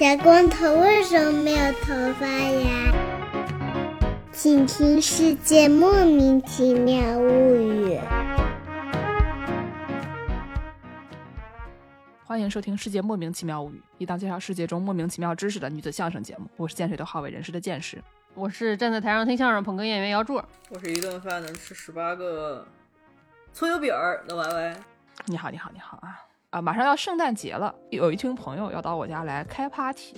小光头为什么没有头发呀？请听《世界莫名其妙物语》。欢迎收听《世界莫名其妙物语》，一档介绍世界中莫名其妙知识的女子相声节目。我是见谁都好为人师的见识。我是站在台上听相声捧哏演员姚柱。我是一顿饭能吃十八个葱油饼儿的歪歪。你好，你好，你好啊！啊，马上要圣诞节了，有一群朋友要到我家来开 party。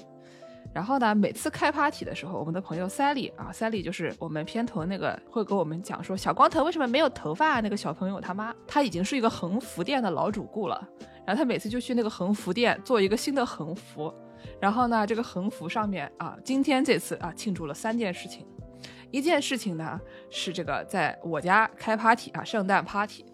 然后呢，每次开 party 的时候，我们的朋友 Sally 啊，Sally 就是我们片头那个会给我们讲说小光头为什么没有头发那个小朋友他妈，他已经是一个横幅店的老主顾了。然后他每次就去那个横幅店做一个新的横幅。然后呢，这个横幅上面啊，今天这次啊庆祝了三件事情。一件事情呢是这个在我家开 party 啊，圣诞 party。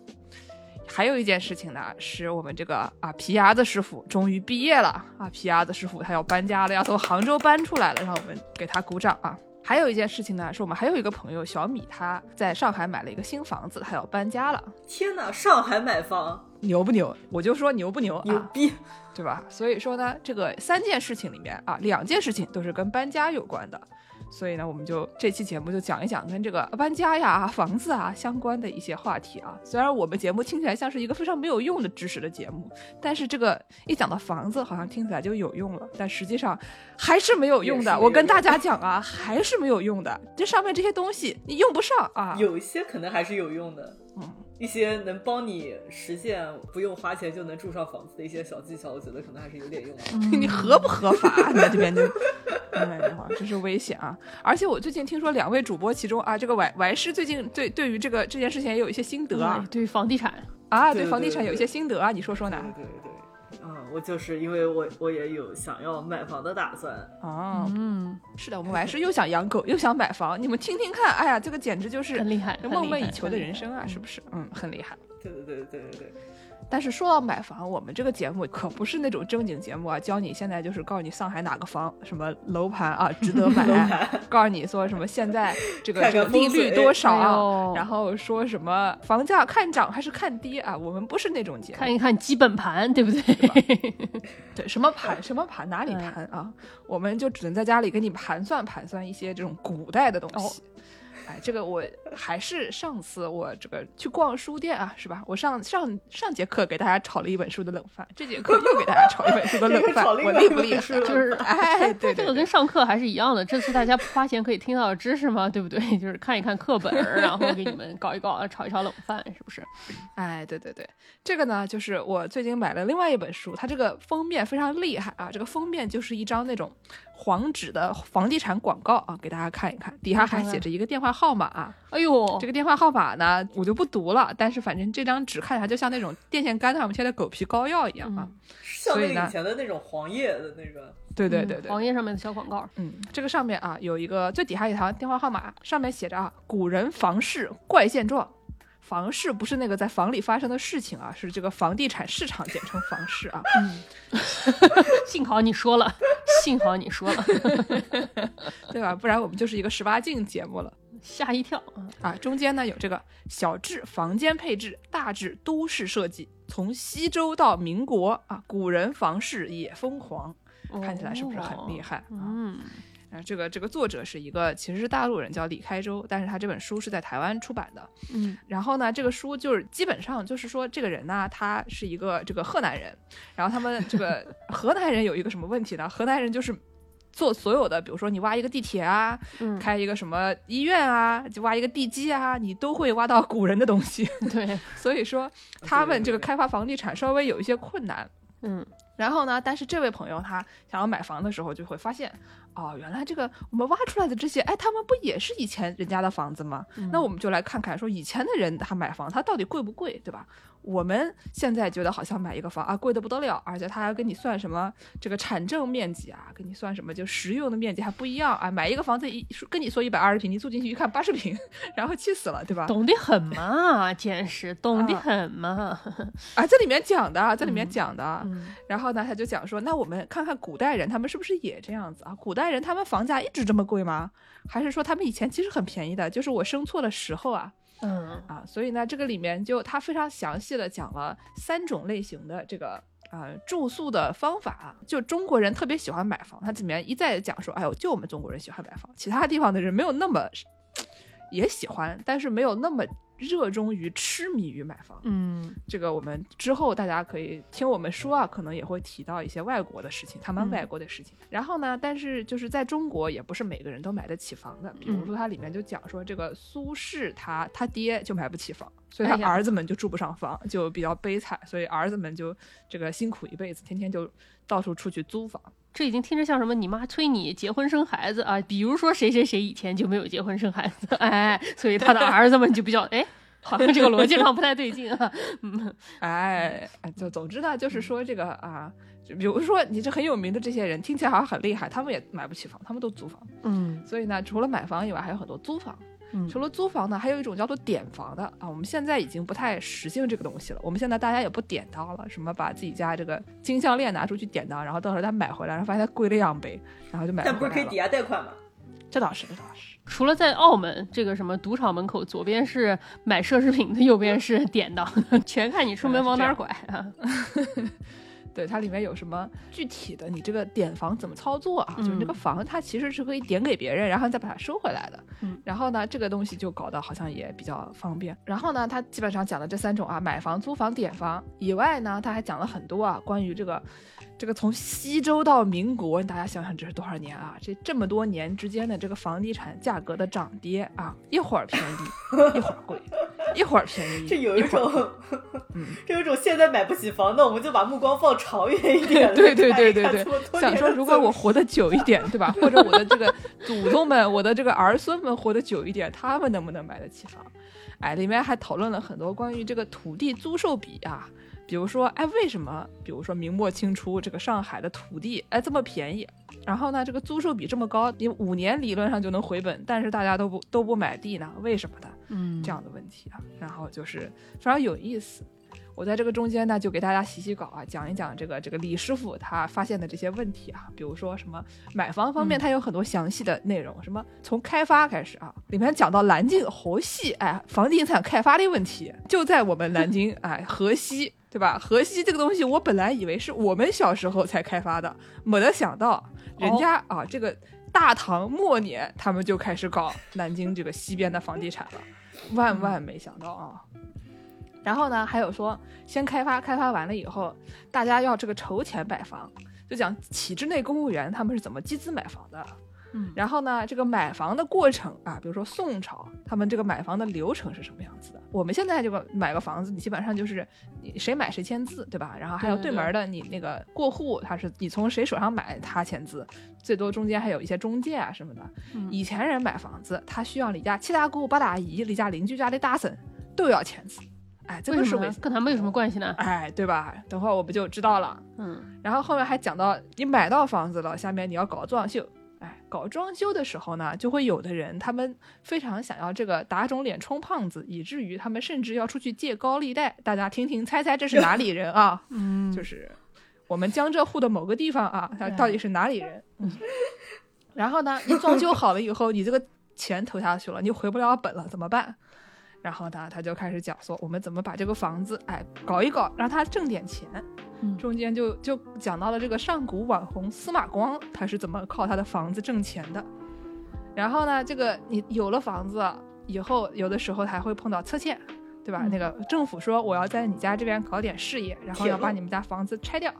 还有一件事情呢，是我们这个啊皮牙子师傅终于毕业了啊，皮牙子师傅他要搬家了，要从杭州搬出来了，让我们给他鼓掌啊。还有一件事情呢，是我们还有一个朋友小米，他在上海买了一个新房子，他要搬家了。天哪，上海买房牛不牛？我就说牛不牛？牛逼，对吧？所以说呢，这个三件事情里面啊，两件事情都是跟搬家有关的。所以呢，我们就这期节目就讲一讲跟这个搬家呀、房子啊相关的一些话题啊。虽然我们节目听起来像是一个非常没有用的知识的节目，但是这个一讲到房子，好像听起来就有用了，但实际上还是没有用的。我跟大家讲啊，还是没有用的。这上面这些东西你用不上啊。有一些可能还是有用的，嗯。一些能帮你实现不用花钱就能住上房子的一些小技巧，我觉得可能还是有点用的。你合不合法？你在这边就，哎呀，真是危险啊！而且我最近听说两位主播其中啊，这个歪歪师最近对对于这个这件事情也有一些心得啊，对于房地产啊，对房地产有一些心得啊，你说说呢？对对对。我就是因为我我也有想要买房的打算哦，嗯，是的，我们还是又想养狗又想买房，你们听听看，哎呀，这个简直就是很厉害，梦寐以求的人生啊，是不是？嗯，很厉害。对对对对对对。但是说到买房，我们这个节目可不是那种正经节目啊，教你现在就是告诉你上海哪个房什么楼盘啊值得买，告诉你说什么现在这个这个利率多少，然后说什么房价看涨还是看跌啊？我们不是那种节目，看一看基本盘，对不对？对，什么盘什么盘哪里盘啊？我们就只能在家里给你盘算盘算一些这种古代的东西。哎，这个我还是上次我这个去逛书店啊，是吧？我上上上节课给大家炒了一本书的冷饭，这节课又给大家炒一本书的冷饭，我厉不厉害？就是哎，对，这个跟上课还是一样的。这次大家花钱可以听到的知识吗？对不对？就是看一看课本，然后给你们搞一搞，炒一炒冷饭，是不是？哎，对对对，这个呢，就是我最近买了另外一本书，它这个封面非常厉害啊，这个封面就是一张那种。黄纸的房地产广告啊，给大家看一看，底下还写着一个电话号码啊。哎呦，这个电话号码呢，我就不读了。但是反正这张纸看起来就像那种电线杆上面贴的狗皮膏药一样啊，像那以前的那种黄页的那个。对对对对，黄页上面的小广告。嗯，这个上面啊有一个最底下一条电话号码，上面写着啊，古人房事怪现状。房市不是那个在房里发生的事情啊，是这个房地产市场，简称房市啊。嗯，幸好你说了，幸好你说了，对吧？不然我们就是一个十八禁节目了，吓一跳啊！中间呢有这个小至房间配置，大至都市设计，从西周到民国啊，古人房市也疯狂，看起来是不是很厉害？嗯。啊，这个这个作者是一个其实是大陆人，叫李开周，但是他这本书是在台湾出版的。嗯，然后呢，这个书就是基本上就是说，这个人呢，他是一个这个河南人，然后他们这个 河南人有一个什么问题呢？河南人就是做所有的，比如说你挖一个地铁啊，开一个什么医院啊，就挖一个地基啊，你都会挖到古人的东西。对，所以说他们这个开发房地产稍微有一些困难。嗯，然后呢，但是这位朋友他想要买房的时候，就会发现。哦，原来这个我们挖出来的这些，哎，他们不也是以前人家的房子吗？那我们就来看看，说以前的人他买房，他到底贵不贵，对吧？我们现在觉得好像买一个房啊，贵的不得了，而且他还跟你算什么这个产证面积啊，跟你算什么就实用的面积还不一样啊。买一个房子一跟你说一百二十平，你住进去一看八十平，然后气死了，对吧？懂得很嘛，见识懂得很嘛。啊，这里面讲的，这里面讲的。然后呢，他就讲说，那我们看看古代人，他们是不是也这样子啊？古代人他们房价一直这么贵吗？还是说他们以前其实很便宜的？就是我生错了时候啊。嗯。啊，所以呢，这个里面就他非常详细的讲了三种类型的这个啊、住宿的方法，就中国人特别喜欢买房，它里面一再讲说，哎呦，就我们中国人喜欢买房，其他地方的人没有那么也喜欢，但是没有那么热衷于痴迷于买房。嗯这个我们之后大家可以听我们说啊，可能也会提到一些外国的事情，他们嗯外国的事情。然后呢，但是就是在中国也不是每个人都买得起房的，比如嗯说它里面就讲说这个苏轼他他爹就买不起房，所以他儿子们就住不上房，就比较悲惨，所以儿子们就这个辛苦一辈子，天天就到处出去租房。这已经听着像什么你妈催你结婚生孩子啊，比如说谁谁谁以前就没有结婚生孩子，哎，所以他的儿子们就比较哎，好像这个逻辑上不太对劲啊。嗯哎，哎就总之呢，就是说这个啊，就比如说你这很有名的这些人，听起来好像很厉害，他们也买不起房，他们都租房。嗯所以呢，除了买房以外，还有很多租房。嗯除了租房呢，还有一种叫做点房的啊。我们现在已经不太实行这个东西了。我们现在大家也不典当了，什么把自己家这个金项链拿出去典当，然后到时候他买回来，然后发现它贵了两倍，然后就买但不是可以抵。押贷款吗？这倒是，这倒是。除了在澳门这个什么赌场门口，左边是买奢侈品的，右边是典当，全看你出门往哪儿拐啊。对，它里面有什么具体的？你这个点房怎么操作啊？就是这个嗯房它其实是可以点给别人，然后再把它收回来的。嗯，然后呢，这个东西就搞得好像也比较方便。然后呢，它基本上讲了这三种啊，买房、租房、点房以外呢，它还讲了很多啊，关于这个这个从西周到民国，大家想想这是多少年啊？这这么多年之间的这个房地产价格的涨跌啊，一会儿便宜，一会儿贵，一会儿便宜，这有一种，嗯这有一种现在买不起房，那我们就把目光放长远一点，对对对对看对想说如果我活得久一点，对吧？或者我的这个祖宗们，我的这个儿孙们活得久一点，他们能不能买得起房？哎，里面还讨论了很多关于这个土地租售比啊，比如说，哎，为什么，比如说明末清初这个上海的土地，哎这么便宜，然后呢这个租售比这么高，你五年理论上就能回本，但是大家都不都不买地呢？为什么呢？嗯这样的问题啊，然后就是非常有意思。我在这个中间呢，就给大家洗洗稿啊，讲一讲这个这个李师傅他发现的这些问题啊，比如说什么买房方面，嗯他有很多详细的内容，什么从开发开始啊，里面讲到南京河西哎房地产开发的问题，就在我们南京 哎河西。对吧？河西这个东西，我本来以为是我们小时候才开发的，没得想到人家、啊，这个大唐末年他们就开始搞南京这个西边的房地产了，万万没想到啊！然后呢，还有说先开发，开发完了以后，大家要这个筹钱买房，就讲体制内公务员他们是怎么集资买房的。嗯然后呢，这个买房的过程啊，比如说宋朝他们这个买房的流程是什么样子的？我们现在这个买个房子，你基本上就是你谁买谁签字，对吧？然后还有对门的你那个过户，他是你从谁手上买他签字，最多中间还有一些中介啊什么的。嗯以前人买房子，他需要你家七大姑八大姨、你家邻居家的大婶都要签字，哎，这个是为么跟他们有什么关系呢？哎，对吧？等会儿我不就知道了。嗯然后后面还讲到，你买到房子了，下面你要搞装修。哎，搞装修的时候呢，就会有的人他们非常想要这个打肿脸充胖子，以至于他们甚至要出去借高利贷。大家听听猜猜这是哪里人啊？嗯，就是我们江浙沪的某个地方啊，他到底是哪里人？嗯，然后呢，你装修好了以后，你这个钱投下去了，你回不了本了，怎么办？然后呢，他就开始讲说，我们怎么把这个房子，哎，搞一搞，让他挣点钱。嗯。中间就就讲到了这个上古网红司马光，他是怎么靠他的房子挣钱的。然后呢，这个你有了房子以后，有的时候还会碰到拆迁，对吧？嗯。那个政府说我要在你家这边搞点事业，然后要把你们家房子拆掉，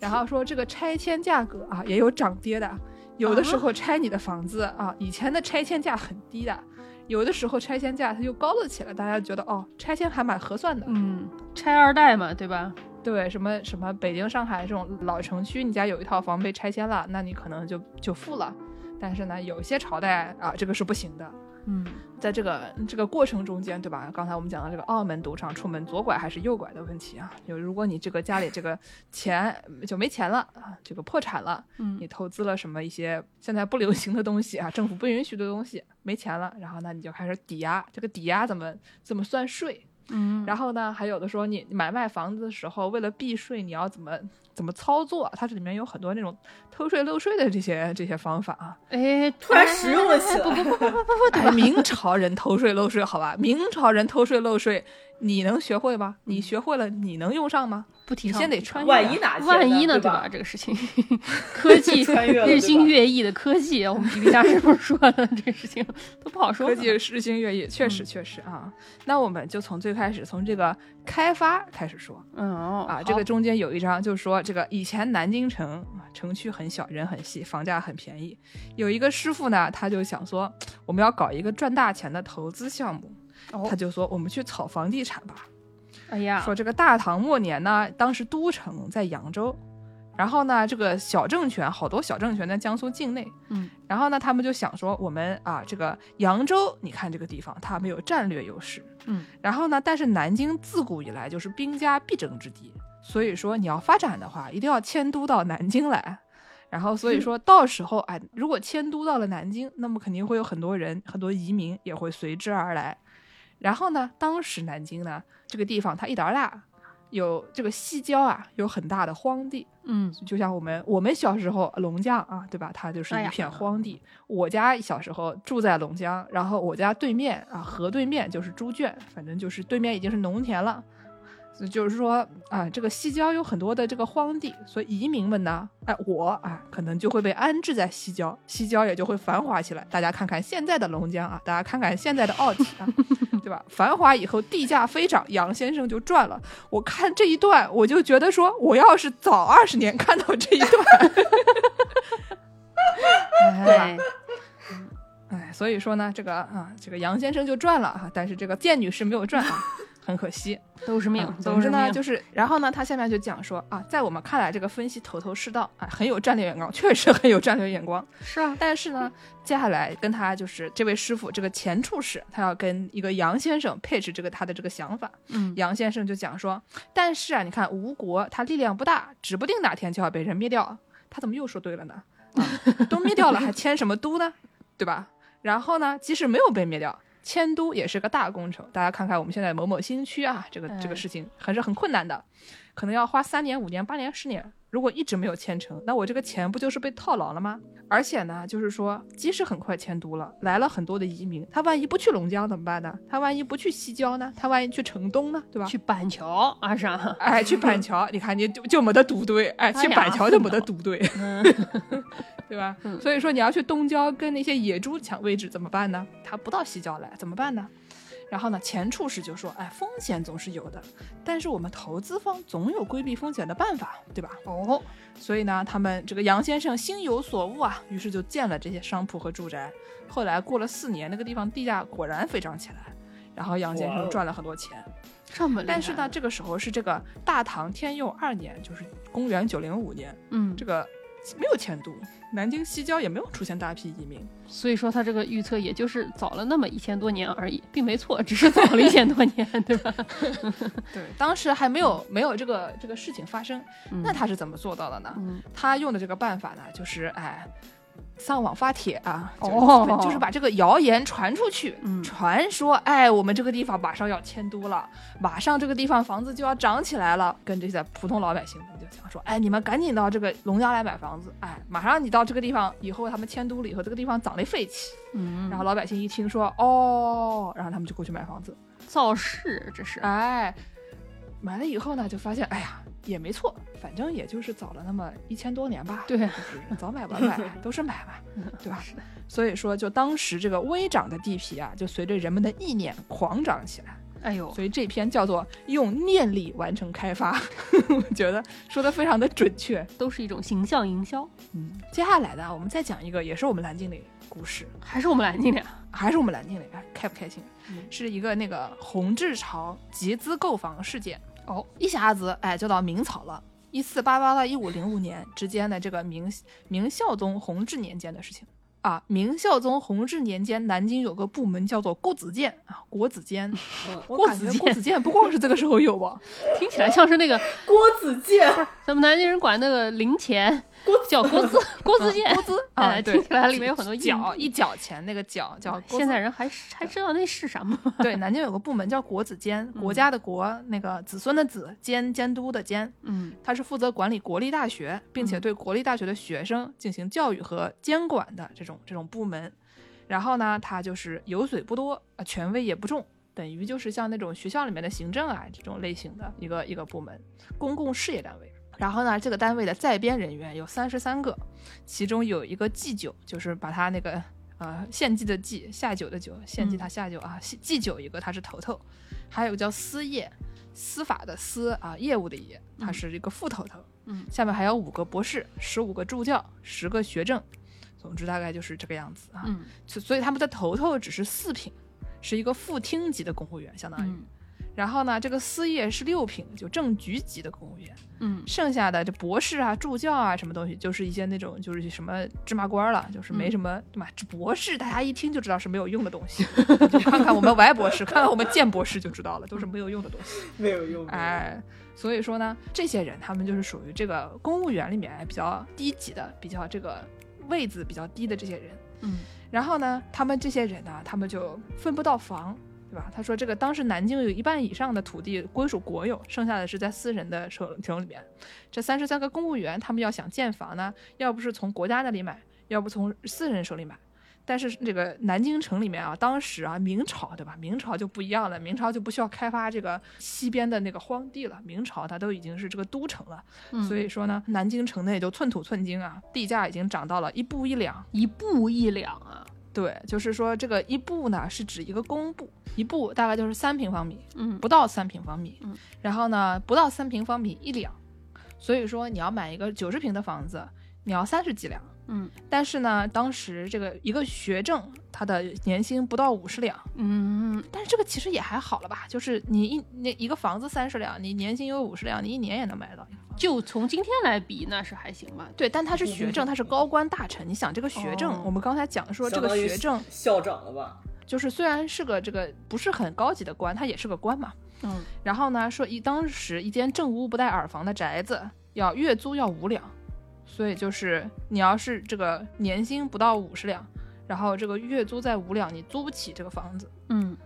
然后说这个拆迁价格啊也有涨跌的，有的时候拆你的房子啊，以前的拆迁价很低的，有的时候拆迁价它就高了起来，大家觉得哦，拆迁还蛮合算的。嗯，拆二代嘛，对吧？对，什么什么北京、上海这种老城区，你家有一套房被拆迁了，那你可能就就富了。但是呢，有些朝代啊，这个是不行的。嗯在这个这个过程中间，对吧？刚才我们讲到这个澳门赌场出门左拐还是右拐的问题啊，就如果你这个家里这个钱就没钱了啊，这个破产了，嗯你投资了什么一些现在不流行的东西啊，政府不允许的东西，没钱了，然后呢你就开始抵押，这个抵押怎么怎么算税？嗯，然后呢，还有的说你买卖房子的时候，为了避税，你要怎么怎么操作？它这里面有很多那种偷税漏税的这些这些方法啊。哎，突然实用了起来。不不不不不不，对哎，吧？明朝人偷税漏税，好吧？明朝人偷税漏税，你能学会吗？你学会了，你能用上吗？不提倡先得穿越啊。万一哪天万一呢，对吧？这个事情，科技日新月异的科技，我们皮皮大师傅说的这个事情都不好说。科技日新月异，确实确实啊。那我们就从最开始，从这个开发开始说嗯哦啊。这个中间有一章就说，这个以前南京城啊城区很小，人很细，房价很便宜。有一个师傅呢，他就想说，我们要搞一个赚大钱的投资项目，哦他就说我们去炒房地产吧。哎呀，说这个大唐末年呢，当时都城在扬州，然后呢，这个小政权好多小政权在江苏境内，嗯，然后呢，他们就想说，我们啊，这个扬州，你看这个地方它没有战略优势，嗯，然后呢，但是南京自古以来就是兵家必争之地，所以说你要发展的话，一定要迁都到南京来。然后，所以说到时候，哎，如果迁都到了南京，那么肯定会有很多人、很多移民也会随之而来。然后呢，当时南京呢这个地方它一点儿大，有这个西郊啊，有很大的荒地，嗯就像我们我们小时候龙江啊，对吧？它就是一片荒地。我家小时候住在龙江，然后我家对面啊，河对面就是猪圈，反正就是对面已经是农田了。就是说啊，这个西郊有很多的这个荒地，所以移民们呢，哎，我啊，可能就会被安置在西郊，西郊也就会繁华起来。大家看看现在的龙江啊，大家看看现在的奥体啊，对吧？繁华以后地价飞涨，杨先生就赚了。我看这一段，我就觉得说，我要是早二十年看到这一段，对吧，哎，所以说呢，这个啊，这个杨先生就赚了啊，但是这个建女士没有赚啊，很可惜。都是命啊，总之呢，都是命。就是，然后呢，他下面就讲说啊，在我们看来，这个分析头头是道，啊，很有战略眼光，确实很有战略眼光。是啊，但是呢，接下来跟他就是这位师傅，这个前处士，他要跟一个杨先生配置这个他的这个想法。嗯，杨先生就讲说，但是啊，你看吴国他力量不大，指不定哪天就要被人灭掉。他怎么又说对了呢？啊，都灭掉了，还 迁什么都呢？对吧？然后呢，即使没有被灭掉，迁都也是个大工程。大家看看我们现在某某新区啊，这个这个嗯事情还是很困难的，可能要花三年、五年、八年、十年。如果一直没有签成，那我这个钱不就是被套牢了吗？而且呢，就是说，即使很快迁都了，来了很多的移民，他万一不去龙江怎么办呢？他万一不去西郊呢？他万一去城东呢？对吧？去板桥啊啥？哎，去板桥，你看你就就没得赌对，哎，去板桥就没得赌对，嗯，对吧？所以说你要去东郊跟那些野猪抢位置怎么办呢？他不到西郊来怎么办呢？然后呢，前处士就说，哎，风险总是有的，但是我们投资方总有规避风险的办法，对吧？哦，所以呢，他们这个杨先生心有所悟啊，于是就建了这些商铺和住宅。后来过了四年，那个地方地价果然飞涨起来，然后杨先生赚了很多钱。这么。但是呢，，这个时候是这个大唐天佑二年，就是公元九零五年，嗯，这个没有迁都，南京西郊也没有出现大批移民。所以说他这个预测也就是早了那么一千多年而已，并没错，只是早了一千多年，对吧？对，当时还没有没有这个这个事情发生。嗯那他是怎么做到的呢？嗯，他用的这个办法呢，就是哎。上网发帖啊，就哦就是把这个谣言传出去，嗯。传说，哎，我们这个地方马上要迁都了，马上这个地方房子就要涨起来了，跟这些普通老百姓们就讲说，哎，你们赶紧到这个龙江来买房子，哎，马上你到这个地方以后，他们迁都了以后，这个地方涨得废起，嗯，然后老百姓一听说，哦，然后他们就过去买房子，造势这是，哎，买了以后呢，就发现，哎呀，也没错，反正也就是早了那么一千多年吧。对就是早买晚买都是买嘛，对吧？所以说，就当时这个微涨的地皮啊，就随着人们的意念狂涨起来。哎呦，所以这篇叫做用念力完成开发，我觉得说的非常的准确。都是一种形象营销，嗯，接下来呢，我们再讲一个也是我们蓝精灵故事，还是我们蓝精灵？还是我们南京的，哎，开不开心？嗯是一个那个红志潮集资购房事件。哦，一下子哎就到明朝了，一四八八到一五零五年之间的这个明明孝宗弘治年间的事情啊。明孝宗弘治年间，南京有个部门叫做郭子监啊，郭子监。嗯我感觉郭子监不光是这个时候有吧，听起来像是那个郭子健，咱们南京人管那个零钱叫国资国资监，郭子啊，哎，听起来里面有很多角一角钱那个角叫现在人还还知道那是什么？对，南京有个部门叫国子监，国家的国，那个子孙的子，监监督的监，嗯他是负责管理国立大学，并且对国立大学的学生进行教育和监管的这种这种部门。然后呢，他就是油水不多，啊，权威也不重，等于就是像那种学校里面的行政啊这种类型的一个一个部门，公共事业单位。然后呢，这个单位的在编人员有三十三个，其中有一个祭酒，就是把他那个呃献祭的祭，下酒的酒，献祭他下酒啊，祭酒一个他是头头，还有个叫司业，司法的司啊，业务的业，他是一个副头头。嗯，下面还有五个博士，十五个助教，十个学政，总之大概就是这个样子啊。嗯，所所以他们的头头只是四品，是一个副厅级的公务员，相当于。嗯然后呢，这个司业是六品，就正局级的公务员。嗯剩下的这博士啊、助教啊什么东西，就是一些那种就是什么芝麻官了，就是没什么对吧？这博士大家一听就知道是没有用的东西，就看看我们 Y 博士，看看我们建博士就知道了，都是没有用的东西。没有用。哎，所以说呢，这些人他们就是属于这个公务员里面比较低级的、比较这个位子比较低的这些人。嗯然后呢，他们这些人呢，他们就分不到房，对吧？他说这个当时南京有一半以上的土地归属国有，剩下的是在私人的手手里面。这三十三个公务员，他们要想建房呢，要不是从国家那里买，要不从私人手里买。但是这个南京城里面啊，当时啊，明朝对吧？明朝就不一样了，明朝就不需要开发这个西边的那个荒地了，明朝它都已经是这个都城了，嗯，所以说呢，南京城内就寸土寸金啊，地价已经涨到了一步一两。一步一两啊。对，就是说这个一步呢是指一个公步，一步大概就是三平方米，嗯不到三平方米。嗯，然后呢，不到三平方米一两，所以说你要买一个九十平的房子，你要三十几两。嗯但是呢，当时这个一个学政他的年薪不到五十两，嗯但是这个其实也还好了吧？就是你一那一个房子三十两，你年薪有五十两，你一年也能买到。就从今天来比，那是还行吧。对，但他是学政，他是高官大臣。你想这个学政，哦我们刚才讲说这个学政校长了吧？就是虽然是个这个不是很高级的官，他也是个官嘛。嗯然后呢，说一当时一间正屋不带耳房的宅子，要月租要五两，所以就是你要是这个年薪不到五十两，然后这个月租在五两，你租不起这个房子。嗯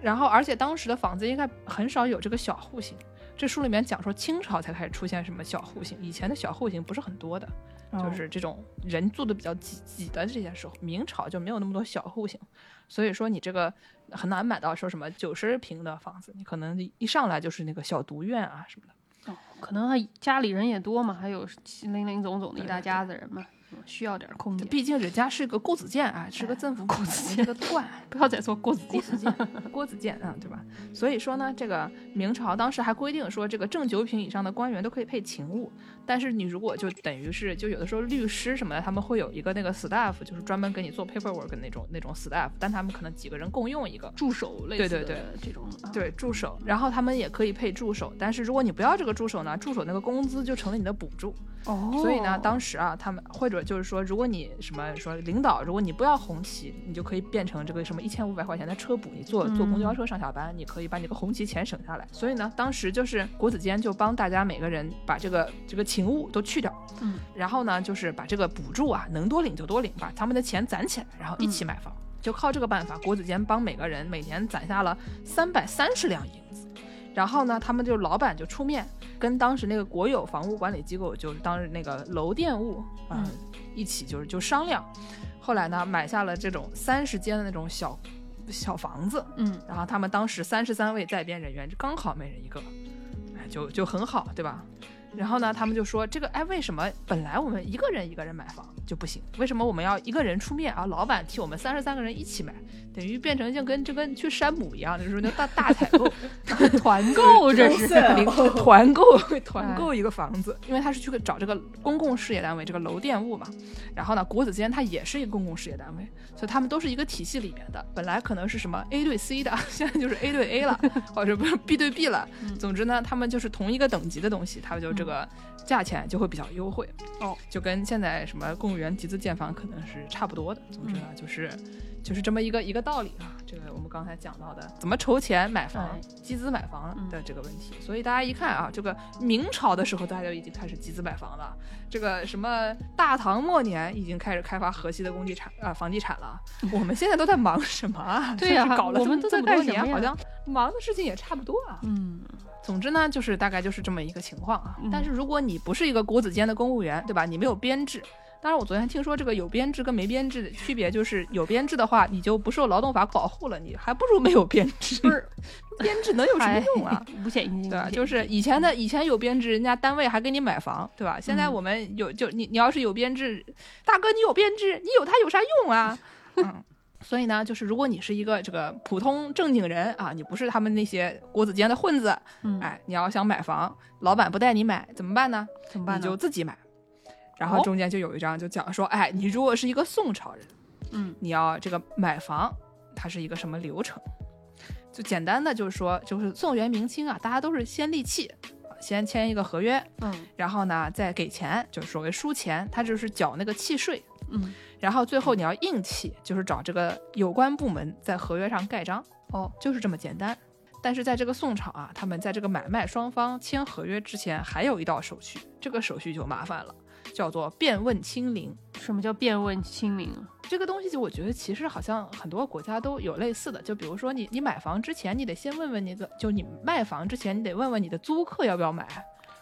然后而且当时的房子应该很少有这个小户型。这书里面讲说清朝才开始出现什么小户型，以前的小户型不是很多的，哦就是这种人住的比较挤挤的这些时候，明朝就没有那么多小户型，所以说你这个很难买到说什么九十平的房子，你可能一上来就是那个小独院啊什么的。哦，可能他家里人也多嘛，还有零零总总的一大家子人嘛，嗯需要点空间。毕竟人家是个郭子健啊，是个政府公子健个官，不要再说郭子郭监。子监，郭子健啊，对吧？所以说呢，这个明朝当时还规定说，这个正九品以上的官员都可以配勤务，但是你如果就等于是，就有的时候律师什么的，他们会有一个那个 staff，就是专门给你做 paperwork 的那种那种 staff，但他们可能几个人共用一个。助手类似的对对对这种啊对助手，然后他们也可以配助手，但是如果你不要这个助手呢，助手那个工资就成了你的补助。哦，所以呢，当时啊，他们或者就是说，如果你什么说领导，如果你不要红旗，你就可以变成这个什么一千五百块钱的车补，你坐坐公交车上下班，你可以把你个红旗钱省下来。所以呢，当时就是国子监就帮大家每个人把这个这个勤务都去掉，嗯，然后呢，就是把这个补助啊能多领就多领，把他们的钱攒起来，然后一起买房。就靠这个办法，国子监帮每个人每年攒下了三百三十两银子。然后呢，他们就老板就出面跟当时那个国有房屋管理机构，就是当时那个楼电务啊、嗯一起就是就商量。后来呢，买下了这种三十间的那种小小房子，嗯然后他们当时三十三位在编人员，刚好每人一个，哎，就就很好，对吧？然后呢，他们就说这个，哎，为什么本来我们一个人一个人买房就不行？为什么我们要一个人出面啊？老板替我们三十三个人一起买，等于变成就跟就跟去山姆一样，就是那大大采购、团购 这是 团购团购一个房子，因为他是去找这个公共事业单位，这个楼电务嘛。然后呢，国子监它也是一个公共事业单位，所以他们都是一个体系里面的。本来可能是什么 A 对 C 的，现在就是 A 对 A 了，或者不是 B 对 B 了。总之呢，他们就是同一个等级的东西，他们就这个价钱就会比较优惠。哦，就跟现在什么公务员集资建房可能是差不多的。总之呢，就是就是这么一个一个道理啊。这个我们刚才讲到的，怎么筹钱买房哎、集资买房的这个问题。所以大家一看啊，这个明朝的时候大家就已经开始集资买房了。这个什么大唐末年已经开始开发河西的工地产啊、房地产了。我们现在都在忙什么啊？对呀就是搞了这么我们都在这么多干什么呀年，好像忙的事情也差不多啊。嗯总之呢，就是大概就是这么一个情况啊。嗯但是如果你不是一个国子监的公务员，对吧？你没有编制，当然，我昨天听说这个有编制跟没编制的区别，就是有编制的话，你就不受劳动法保护了，你还不如没有编制。不是编制能有什么用啊？五险一金，对吧？就是以前的以前有编制，人家单位还给你买房，对吧？现在嗯我们有就你你要是有编制，大哥你有编制，你有它有啥用啊？嗯。所以呢，就是如果你是一个这个普通正经人啊，你不是他们那些国子监的混子，嗯，哎，你要想买房，老板不带你买怎么办呢？怎么办呢？你就自己买。然后哦中间就有一章就讲说，哎，你如果是一个宋朝人，嗯你要这个买房，它是一个什么流程？就简单的就是说，就是宋元明清啊，大家都是先立契，啊先签一个合约，嗯然后呢再给钱，就是所谓输钱，他就是缴那个契税。嗯然后最后你要硬契，就是找这个有关部门在合约上盖章，哦，就是这么简单。但是在这个宋朝啊，他们在这个买卖双方签合约之前，还有一道手续，这个手续就麻烦了，叫做变问清零。什么叫变问清零？这个东西就我觉得其实好像很多国家都有类似的，就比如说你你买房之前，你得先问问你的，就你卖房之前，你得问问你的租客要不要买，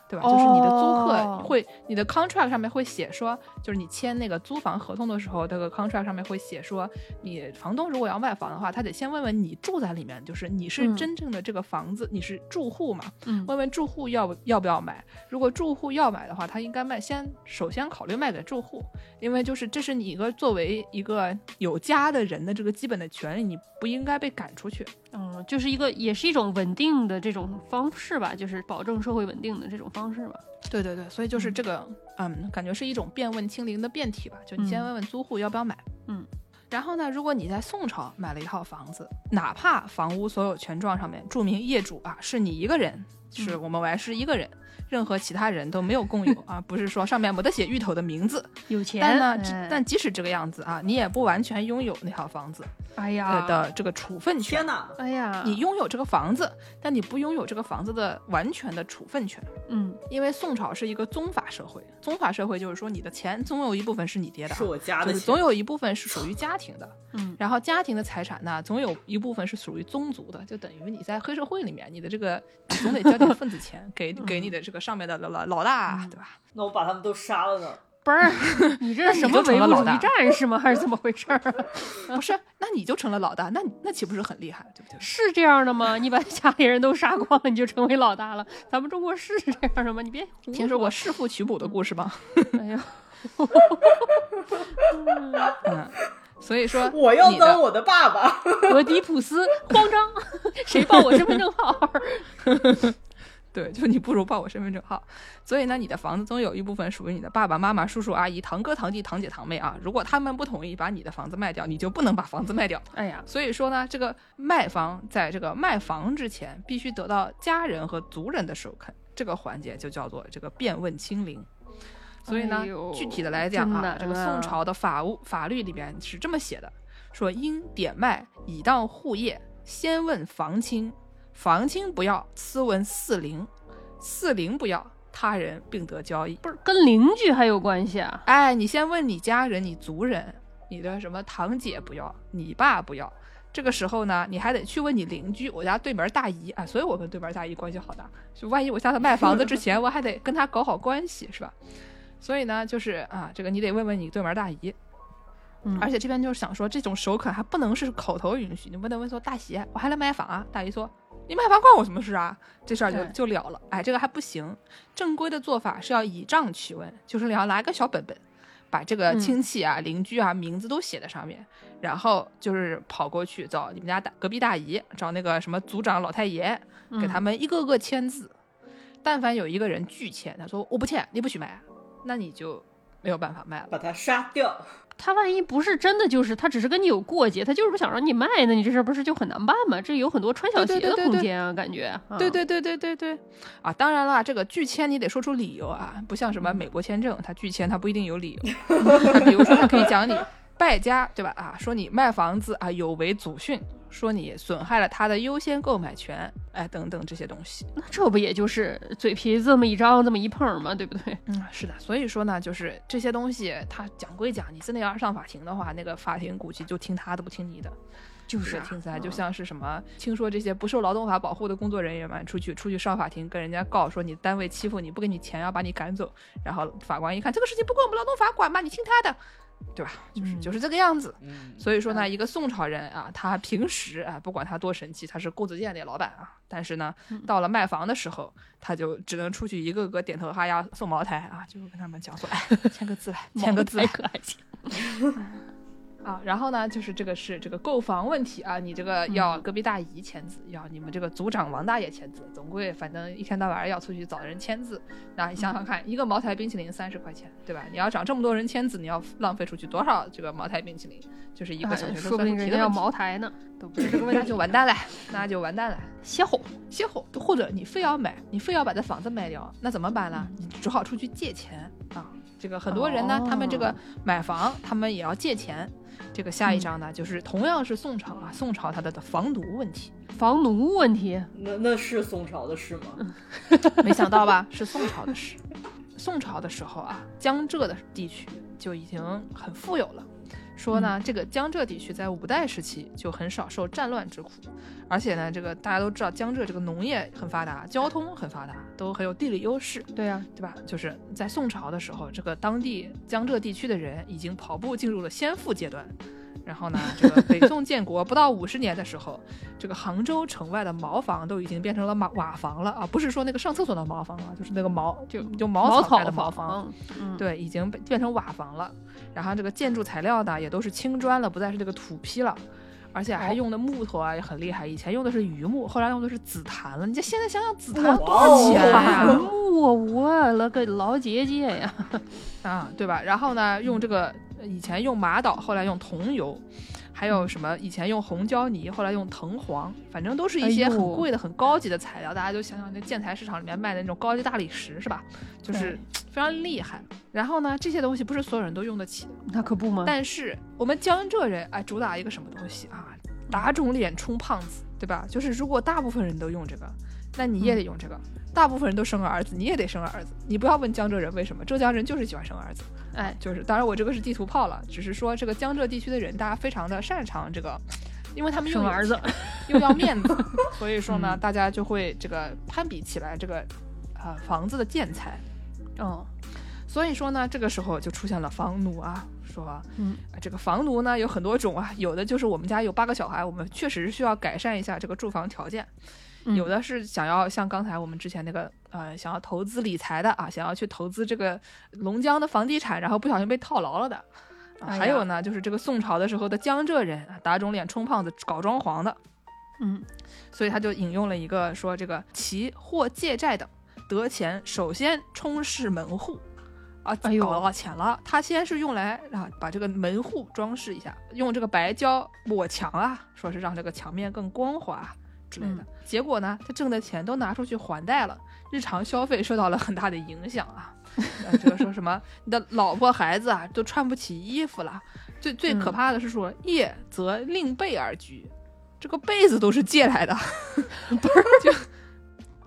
对吧？就是你的租客哦会，你的 contract 上面会写说，就是你签那个租房合同的时候，这个 contract 上面会写说，你房东如果要卖房的话，他得先问问你住在里面，就是你是嗯真正的这个房子，你是住户嘛？嗯问问住户要不要不要买。如果住户要买的话，他应该卖先首先考虑卖给住户，因为就是这是你一个作为一个有家的人的这个基本的权利，你不应该被赶出去。嗯，就是一个也是一种稳定的这种方式吧，就是保证社会稳定的这种方式吧。对对对，所以就是这个，嗯，感觉是一种变问清零的变体吧，就你先嗯问问租户要不要买，嗯。然后呢，如果你在宋朝买了一套房子，哪怕房屋所有权状上面注明业主啊是你一个人，是嗯我们王是一个人，任何其他人都没有共有啊，不是说上面没得写芋头的名字，有钱，但呢，但即使这个样子啊，你也不完全拥有那套房子哎呀。呃的这个处分权。天。哪！哎呀，你拥有这个房子，但你不拥有这个房子的完全的处分权，嗯。因为宋朝是一个宗法社会。宗法社会就是说，你的钱总有一部分是你爹的啊，是我家的钱，就是总有一部分是属于家庭的，嗯。然后家庭的财产呢，总有一部分是属于宗族的，就等于你在黑社会里面，你的这个总得交点 份子钱给给你的这个上面的老老老大，对吧？那我把他们都杀了呢？不是 你这是什么唯物主义了老大战士吗？还是怎么回事？不是，那你就成了老大，那你那岂不是很厉害，对不对？是这样的吗？你把家里人都杀光了，你就成为老大了？咱们中国是这样的吗？你别胡听说过弑父娶母的故事吗？哎呀，嗯，所以说我要当我的爸爸。俄狄浦斯慌张，谁报我身份证号？对，就你不如报我身份证号。所以呢，你的房子总有一部分属于你的爸爸妈妈、叔叔阿姨、堂哥堂弟、堂姐堂妹啊。如果他们不同意把你的房子卖掉，你就不能把房子卖掉。哎呀，所以说呢，这个卖方在这个卖房之前，必须得到家人和族人的首肯，这个环节就叫做这个辩问清零。所以呢，哎具体的来讲啊，这个宋啊朝的法务法律里边是这么写的：说因典卖以当户业，先问房亲，房亲不要，斯文四邻，四邻不要，他人并得交易。不是跟邻居还有关系啊？哎，你先问你家人、你族人，你的什么堂姐不要，你爸不要。这个时候呢，你还得去问你邻居，我家对门大姨啊，所以我跟对门大姨关系好大。就万一我下次卖房子之前，我还得跟他搞好关系，是吧？所以呢，就是啊，这个你得问问你对门大姨，嗯而且这边就是想说，这种首肯还不能是口头允许，你不能问说大喜，我还来买房啊。大姨说你买房关我什么事啊？这事儿就就了了。哎，这个还不行，正规的做法是要以账取问，就是你要拿一个小本本，把这个嗯亲戚啊、邻居啊名字都写在上面，然后就是跑过去找你们家大隔壁大姨，找那个什么组长老太爷，给他嗯们一个个签字。但凡有一个人拒签，他说我不签，你不许买，那你就没有办法卖了。把他杀掉。他万一不是真的，就是他只是跟你有过节，他就是不想让你卖，那你这事儿不是就很难办吗？这有很多穿小鞋的空间啊，感觉。对对对对对对，啊，当然了，这个拒签你得说出理由啊，不像什么嗯美国签证，他拒签他不一定有理由。他比如说，他可以讲你败家，对吧？啊，说你卖房子啊有违祖训，说你损害了他的优先购买权，哎，等等这些东西。那这不也就是嘴皮子这么一张，这么一碰吗，对不对？嗯，是的，所以说呢，就是这些东西，他讲归讲，你真的要是上法庭的话，那个法庭估计就听他的，不听你的。就是啊听起来就嗯像是什么，听说这些不受劳动法保护的工作人员嘛出去出去上法庭跟人家告说你单位欺负你不给你钱要把你赶走，然后法官一看这个事情不归我们劳动法管吧，你听他的，对吧？就是嗯就是这个样子。嗯，所以说呢，一个宋朝人啊，他平时啊，不管他多神气，他是顾子健的老板啊，但是呢，嗯到了卖房的时候，他就只能出去一个个点头哈腰送茅台啊，就跟他们讲说，哎，签个字来，签个字来可爱了。啊。然后呢，就是这个是这个购房问题啊，你这个要隔壁大姨签字，要你们这个组长王大爷签字，总归反正一天到晚要出去找人签字。那你想想看，一个茅台冰淇淋三十块钱，对吧？你要找这么多人签字，你要浪费出去多少这个茅台冰淇淋？就是一个小学生哎说不算定人家要术题的问题。茅台呢，都不是这个问那题。就完蛋了，那就完蛋了。歇后，歇后，或者你非要买，你非要把这房子卖掉，那怎么办呢？你只好出去借钱啊。这个很多人呢，他们这个哦买房，他们也要借钱。这个下一章呢，就是同样是宋朝啊，宋朝它的防奴问题，防奴问题，那那是宋朝的事吗？没想到吧？是宋朝的事。宋朝的时候啊，江浙的地区就已经很富有了。说呢，这个江浙地区在五代时期就很少受战乱之苦，而且呢，这个大家都知道，江浙这个农业很发达，交通很发达，都很有地理优势，对呀、对吧？就是在宋朝的时候，这个当地江浙地区的人已经跑步进入了先富阶段。然后呢，这个北宋建国不到五十年的时候，这个杭州城外的茅房都已经变成了瓦瓦房了啊！不是说那个上厕所的茅房啊，就是那个茅就就茅茅草盖的房茅房，，嗯，对，已经被变成瓦房了。然后这个建筑材料呢，也都是青砖了，不再是这个土坯了。而且还哦用的木头啊也很厉害，以前用的是榆木，后来用的是紫檀了。你这现在想想，紫檀多少钱檀呀？木，我了个老姐姐呀！啊，对吧？然后呢，用这个呃以前用玛瑙，后来用桐油，还有什么以前用红胶泥，后来用藤黄，反正都是一些很贵的、很高级的材料。大家就想想那建材市场里面卖的那种高级大理石，是吧？就是非常厉害。然后呢，这些东西不是所有人都用得起的，那可不吗？但是我们江浙人哎，主打一个什么东西啊？打肿脸充胖子，对吧？就是如果大部分人都用这个，那你也得用这个。大部分人都生个儿子，你也得生个儿子。你不要问江浙人为什么，浙江人就是喜欢生儿子。哎，就是当然我这个是地图炮了，只是说这个江浙地区的人，大家非常的擅长这个，因为他们又生儿子又要面子，所以说呢，嗯大家就会这个攀比起来这个啊、房子的建材。嗯，所以说呢，这个时候就出现了房奴啊，说，嗯啊这个房奴呢有很多种啊，有的就是我们家有八个小孩，我们确实需要改善一下这个住房条件。嗯有的是想要像刚才我们之前那个呃，想要投资理财的啊，想要去投资这个龙江的房地产，然后不小心被套牢了的。还有呢，就是这个宋朝的时候的江浙人啊，打肿脸充胖子搞装潢的，嗯，所以他就引用了一个说这个其或借债等得钱，首先充实门户。啊，搞到钱了，他先是用来啊把这个门户装饰一下，用这个白胶抹墙啊，说是让这个墙面更光滑之类的。嗯结果呢，他挣的钱都拿出去还贷了，日常消费受到了很大的影响啊。呃这个说什么 你的老婆孩子啊都穿不起衣服了，最最可嗯怕的是说夜则另被而居，这个被子都是借来的，不是 就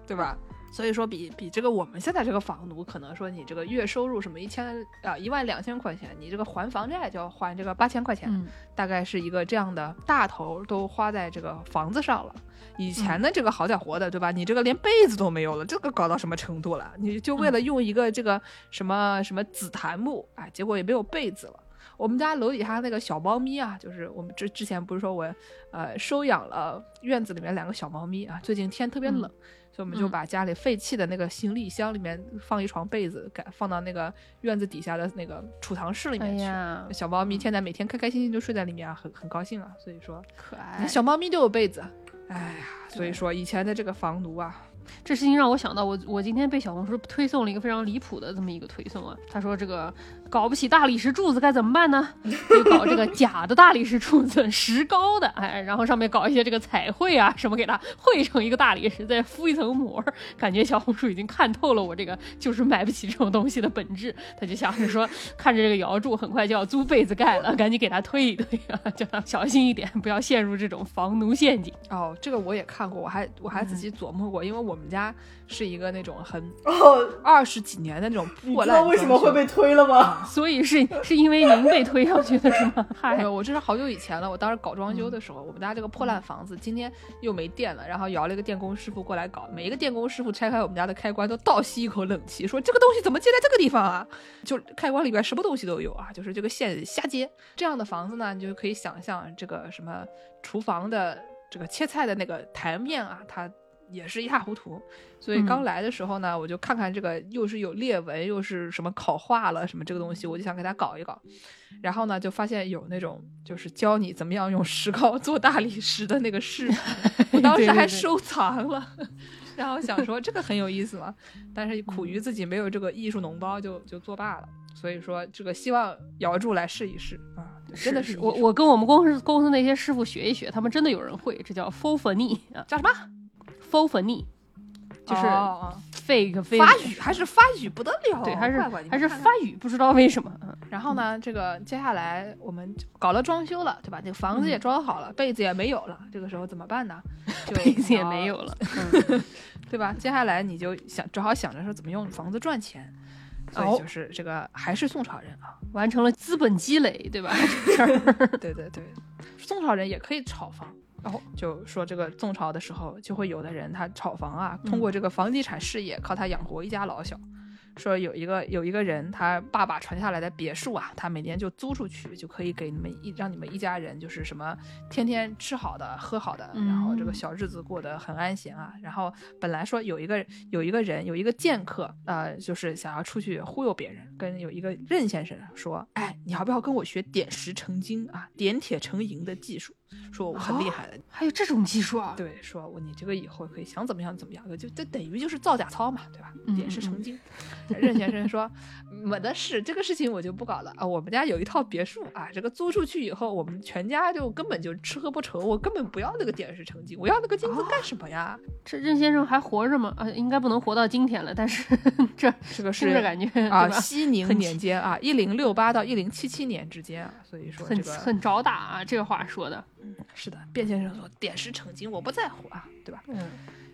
对吧？所以说比比这个我们现在这个房奴，可能说你这个月收入什么一千啊一万两千块钱，你这个还房债就要还这个八千块钱，嗯大概是一个这样的大头都花在这个房子上了。以前的这个好家伙的，对吧？你这个连被子都没有了，这个搞到什么程度了？你就为了用一个这个什么什么紫檀木，哎，结果也没有被子了。我们家楼底下那个小猫咪啊，就是我们之之前不是说我呃收养了院子里面两个小猫咪啊，最近天特别冷，所以我们就嗯把家里废弃的那个行李箱里面放一床被子，改放到那个院子底下的那个储藏室里哎面去。呀，小猫咪现在每天开开心心就睡在里面啊，很很高兴啊。所以说，可爱。小猫咪都有被子，哎呀，所以说以前的这个房奴啊，这事情让我想到我，我今天被小红书推送了一个非常离谱的这么一个推送啊。他说这个搞不起大理石柱子该怎么办呢？就搞这个假的大理石柱子，石膏的，哎，然后上面搞一些这个彩绘啊什么，给它绘成一个大理石，再敷一层膜。感觉小红书已经看透了我这个就是买不起这种东西的本质。他就想着说，看着这个姚柱很快就要租被子盖了，赶紧给他推一推啊，叫他小心一点，不要陷入这种房奴陷阱。哦，这个我也看过，我还我还仔细琢磨过，因为我们家是一个那种很哦，二十几年的那种你破烂，知道为什么会被推了吗？所以是 是因为您被推上去的是吗？没嗨有，我这是好久以前了。我当时搞装修的时候，我们家这个破烂房子今天又没电了，然后摇了一个电工师傅过来搞。每一个电工师傅拆开我们家的开关，都倒吸一口冷气，说这个东西怎么接在这个地方啊？就开关里边什么东西都有啊，就是这个线瞎接。这样的房子呢，你就可以想象这个什么厨房的这个切菜的那个台面啊，它。也是一塌糊涂，所以刚来的时候呢，我就看看这个又是有裂纹，又是什么烤化了什么这个东西，我就想给它搞一搞。然后呢，就发现有那种就是教你怎么样用石膏 做大理石的那个视频，我当时还收藏了。然后想说这个很有意思嘛，但是 苦于自己没有这个艺术脓包，就就作罢了。所以说这个希望姚柱来试一试啊，真的是我我跟我们公司公司那些师傅学一学，他们真的有人会，这叫 f o f a n y 啊叫什么？F o f n i 就是哦 fake fake 法语还是法语不得了，对，还是还是法语，不知道为什么。嗯然后呢，这个接下来我们搞了装修了，对吧？这个房子也装好了，被子也没有了，这个时候怎么办呢？就被子也没有了，嗯 对吧？接下来你就想，只好想着说怎么用房子赚钱，所以哦就是这个还是宋朝人啊，完成了资本积累，对吧？对对对，宋朝人也可以炒房。然后就说这个宋朝的时候，就会有的人他炒房啊，通过这个房地产事业靠他养活一家老小。说有一个有一个人，他爸爸传下来的别墅啊，他每年就租出去，就可以给你们一让你们一家人就是什么天天吃好的喝好的，然后这个嗯小日子过得很安闲啊。然后本来说有一个有一个人有一个剑客，呃，就是想要出去忽悠别人，跟有一个任先生说，哎，你要不要跟我学点石成金啊，点铁成银的技术？说我很厉害的，还有这种技术啊？对，说我你这个以后可以想怎么样怎么样的，就就等于就是造假操嘛，对吧？点石成金。任先生说没的事，这个事情我就不搞了啊。我们家有一套别墅啊，这个租出去以后，我们全家就根本就吃喝不愁，我根本不要那个点石成金，我要那个金子干什么呀？这任先生还活着吗？啊，应该不能活到今天了，但是 这这个是听着感觉啊，对吧西宁很年间啊，一零六八到一零七七年之间啊，所以说这很个很找打啊，这个话说的。是的，卞先生说点石成金，我不在乎啊，对吧？嗯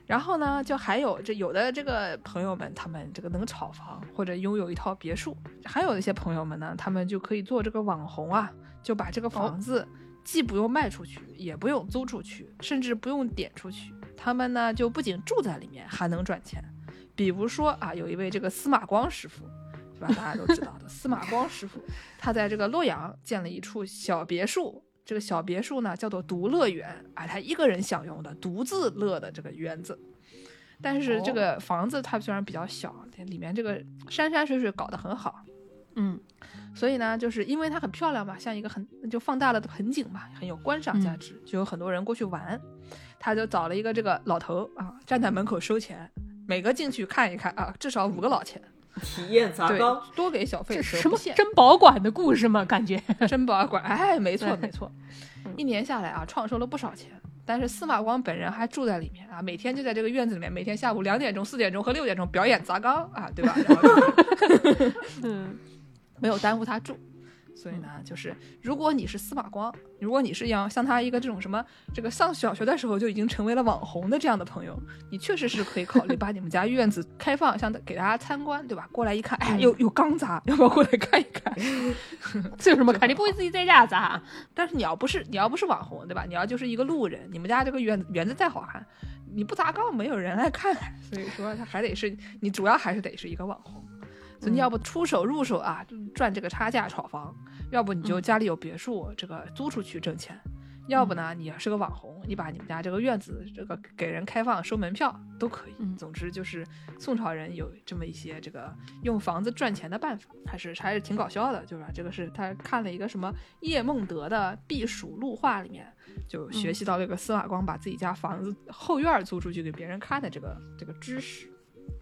然后呢，就还有这有的这个朋友们，他们这个能炒房或者拥有一套别墅，还有一些朋友们呢，他们就可以做这个网红啊，就把这个房子既不用卖出去，也不用租出去，甚至不用点出去，他们呢就不仅住在里面，还能赚钱。比如说啊，有一位这个司马光师傅，是吧？大家都知道的司马光师傅，他在这个洛阳建了一处小别墅。这个小别墅呢，叫做独乐园，啊，他一个人享用的，独自乐的这个园子。但是这个房子它虽然比较小，里面这个山山水水搞得很好，嗯所以呢，就是因为它很漂亮嘛，像一个很就放大了的盆景嘛，很有观赏价值，就有很多人过去玩。他就找了一个这个老头啊，站在门口收钱，每个进去看一看啊，至少五个老钱，体验砸缸，，多给小费这什么。珍宝馆的故事吗？感觉 珍宝馆，哎，没错没错，一年下来啊，创收了不少钱。但是司马光本人还住在里面啊，每天就在这个院子里面，每天下午两点钟、四点钟和六点钟表演砸缸啊，对吧？然后就是 嗯没有耽误他住。所以呢，就是如果你是司马光，如果你是要像他一个这种什么这个上小学的时候就已经成为了网红的这样的朋友，你确实是可以考虑把你们家院子开放，像给大家参观，对吧？过来一看，哎，有有缸砸，要不要过来看一看？这有什么看？你不会自己在家砸？但是你要不是你要不是网红，对吧？你要就是一个路人，你们家这个园园子再好看，你不砸缸，没有人来看。所以说，他还得是你主要还是得是一个网红。所以你要不出手入手啊，赚这个差价炒房；要不你就家里有别墅，这个租出去挣钱；要不呢，你是个网红，你把你们家这个院子这个给人开放收门票都可以。嗯总之就是宋朝人有这么一些这个用房子赚钱的办法，还是还是挺搞笑的，就是吧？这个是他看了一个什么叶梦得的《避暑录话》里面，就学习到这个司马光把自己家房子后院租出去给别人看的这个这个知识。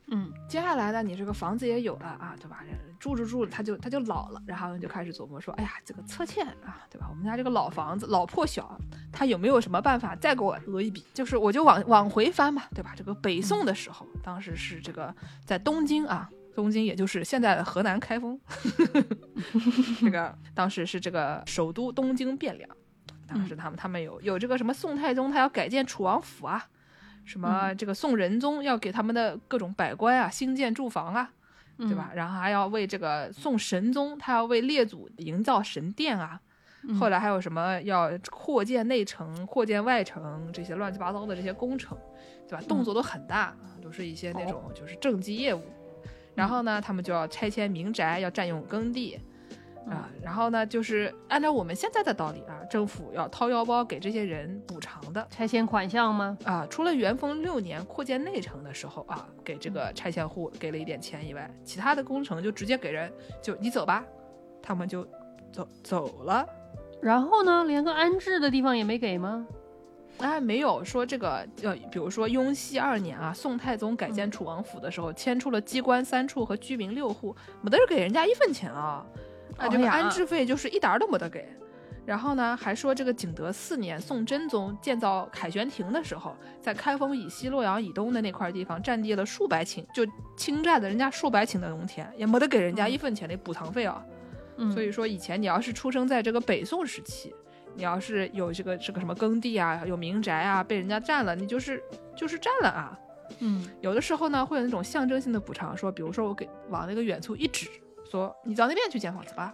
嗯接下来呢，你这个房子也有了啊，对吧？住着住着，他就他就老了，然后就开始琢磨说，哎呀，这个侧欠啊，对吧？我们家这个老房子老破小，他有没有什么办法再给我讹一笔？就是我就往往回翻嘛，对吧？这个北宋的时候，当时是这个在东京啊，东京也就是现在的河南开封，这个当时是这个首都东京汴梁，当时他们他们有有这个什么宋太宗他要改建楚王府啊。什么这个宋仁宗要给他们的各种百官啊兴建住房啊，嗯对吧？？然后还要为这个宋神宗，他要为列祖营造神殿啊。嗯后来还有什么要扩建内城、扩建外城这些乱七八糟的这些工程，对吧？动作都很大啊，都是一些那种就是政绩业务。然后呢，他们就要拆迁民宅，要占用耕地。啊，然后呢，就是按照我们现在的道理啊，政府要掏腰包给这些人补偿的拆迁款项吗？啊。除了元丰六年扩建内城的时候啊，给这个拆迁户给了一点钱以外，其他的工程就直接给人，就你走吧，他们就走走了。然后呢，连个安置的地方也没给吗？哎，没有说这个，呃，比如说雍熙二年啊，宋太宗改嗯建楚王府的时候，迁出了机关三处和居民六户，没得给人家一分钱啊，啊，这个安置费就是一点儿都没得给。然后呢，还说这个景德四年，宋真宗建造凯旋亭的时候，在开封以西、洛阳以东的那块地方占地了数百顷，就侵占了人家数百顷的农田，也没得给人家一分钱的补偿费啊。嗯，所以说，以前你要是出生在这个北宋时期，你要是有这个这个什么耕地啊，有民宅啊，被人家占了，你就是就是占了啊。嗯有的时候呢，会有那种象征性的补偿，说，比如说我给往那个远处一指，说你到那边去建房子吧，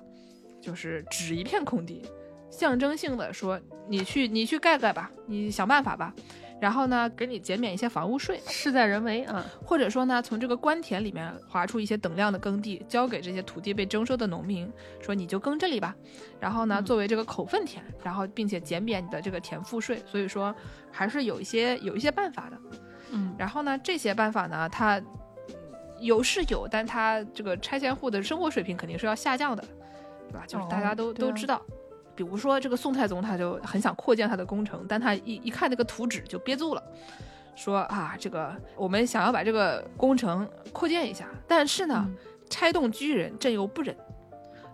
就是指一片空地，象征性的说你去你去盖盖吧，你想办法吧。然后呢，给你减免一些房屋税，事在人为啊。或者说呢，从这个官田里面划出一些等量的耕地，交给这些土地被征收的农民，说你就耕这里吧。然后呢，嗯作为这个口分田，然后并且减免你的这个田赋税。所以说，还是有一些有一些办法的。嗯然后呢，这些办法呢，它嗯有是有，但它这个拆迁户的生活水平肯定是要下降的，对吧？就是大家都、哦啊都知道。比如说这个宋太宗，他就很想扩建他的工程，但他一一看那个图纸就憋住了，说啊，这个我们想要把这个工程扩建一下，但是呢，嗯拆动居人，朕又不忍。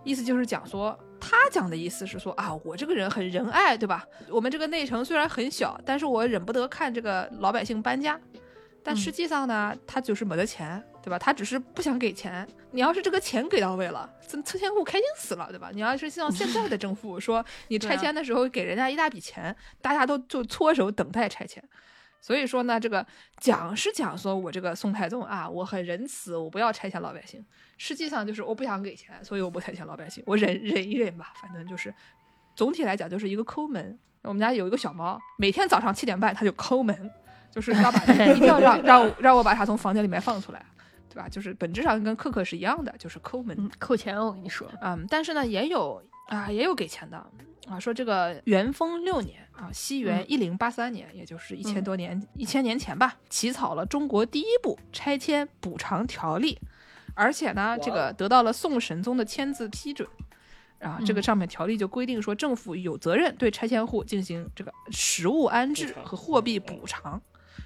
意思就是讲说，他讲的意思是说啊，我这个人很仁爱，对吧？我们这个内城虽然很小，但是我忍不得看这个老百姓搬家。但嗯实际上呢，他就是没得钱，对吧？他只是不想给钱。你要是这个钱给到位了，这拆迁户开心死了，对吧？你要是像现在的政府说，你拆迁的时候给人家一大笔钱，大家都就搓手等待拆迁。所以说呢，这个讲是讲说我这个宋太宗啊，我很仁慈，我不要拆迁老百姓。实际上就是我不想给钱，所以我不拆迁老百姓，我忍忍一忍吧，反正就是总体来讲就是一个抠门。我们家有一个小猫，每天早上七点半它就抠门，就是要把 一定要让让我让我把它从房间里面放出来，对吧？就是本质上跟克克是一样的，就是抠门。嗯，扣钱我跟你说，嗯，但是呢，也有啊，也有给钱的啊。说这个元丰六年啊，西元嗯一零八三年，也就是一千多年、一千年前吧，起草了中国第一部拆迁补偿条例，而且呢，这个得到了宋神宗的签字批准。啊，这个嗯上面条例就规定说，政府有责任对拆迁户进行这个实物安置和货币补偿。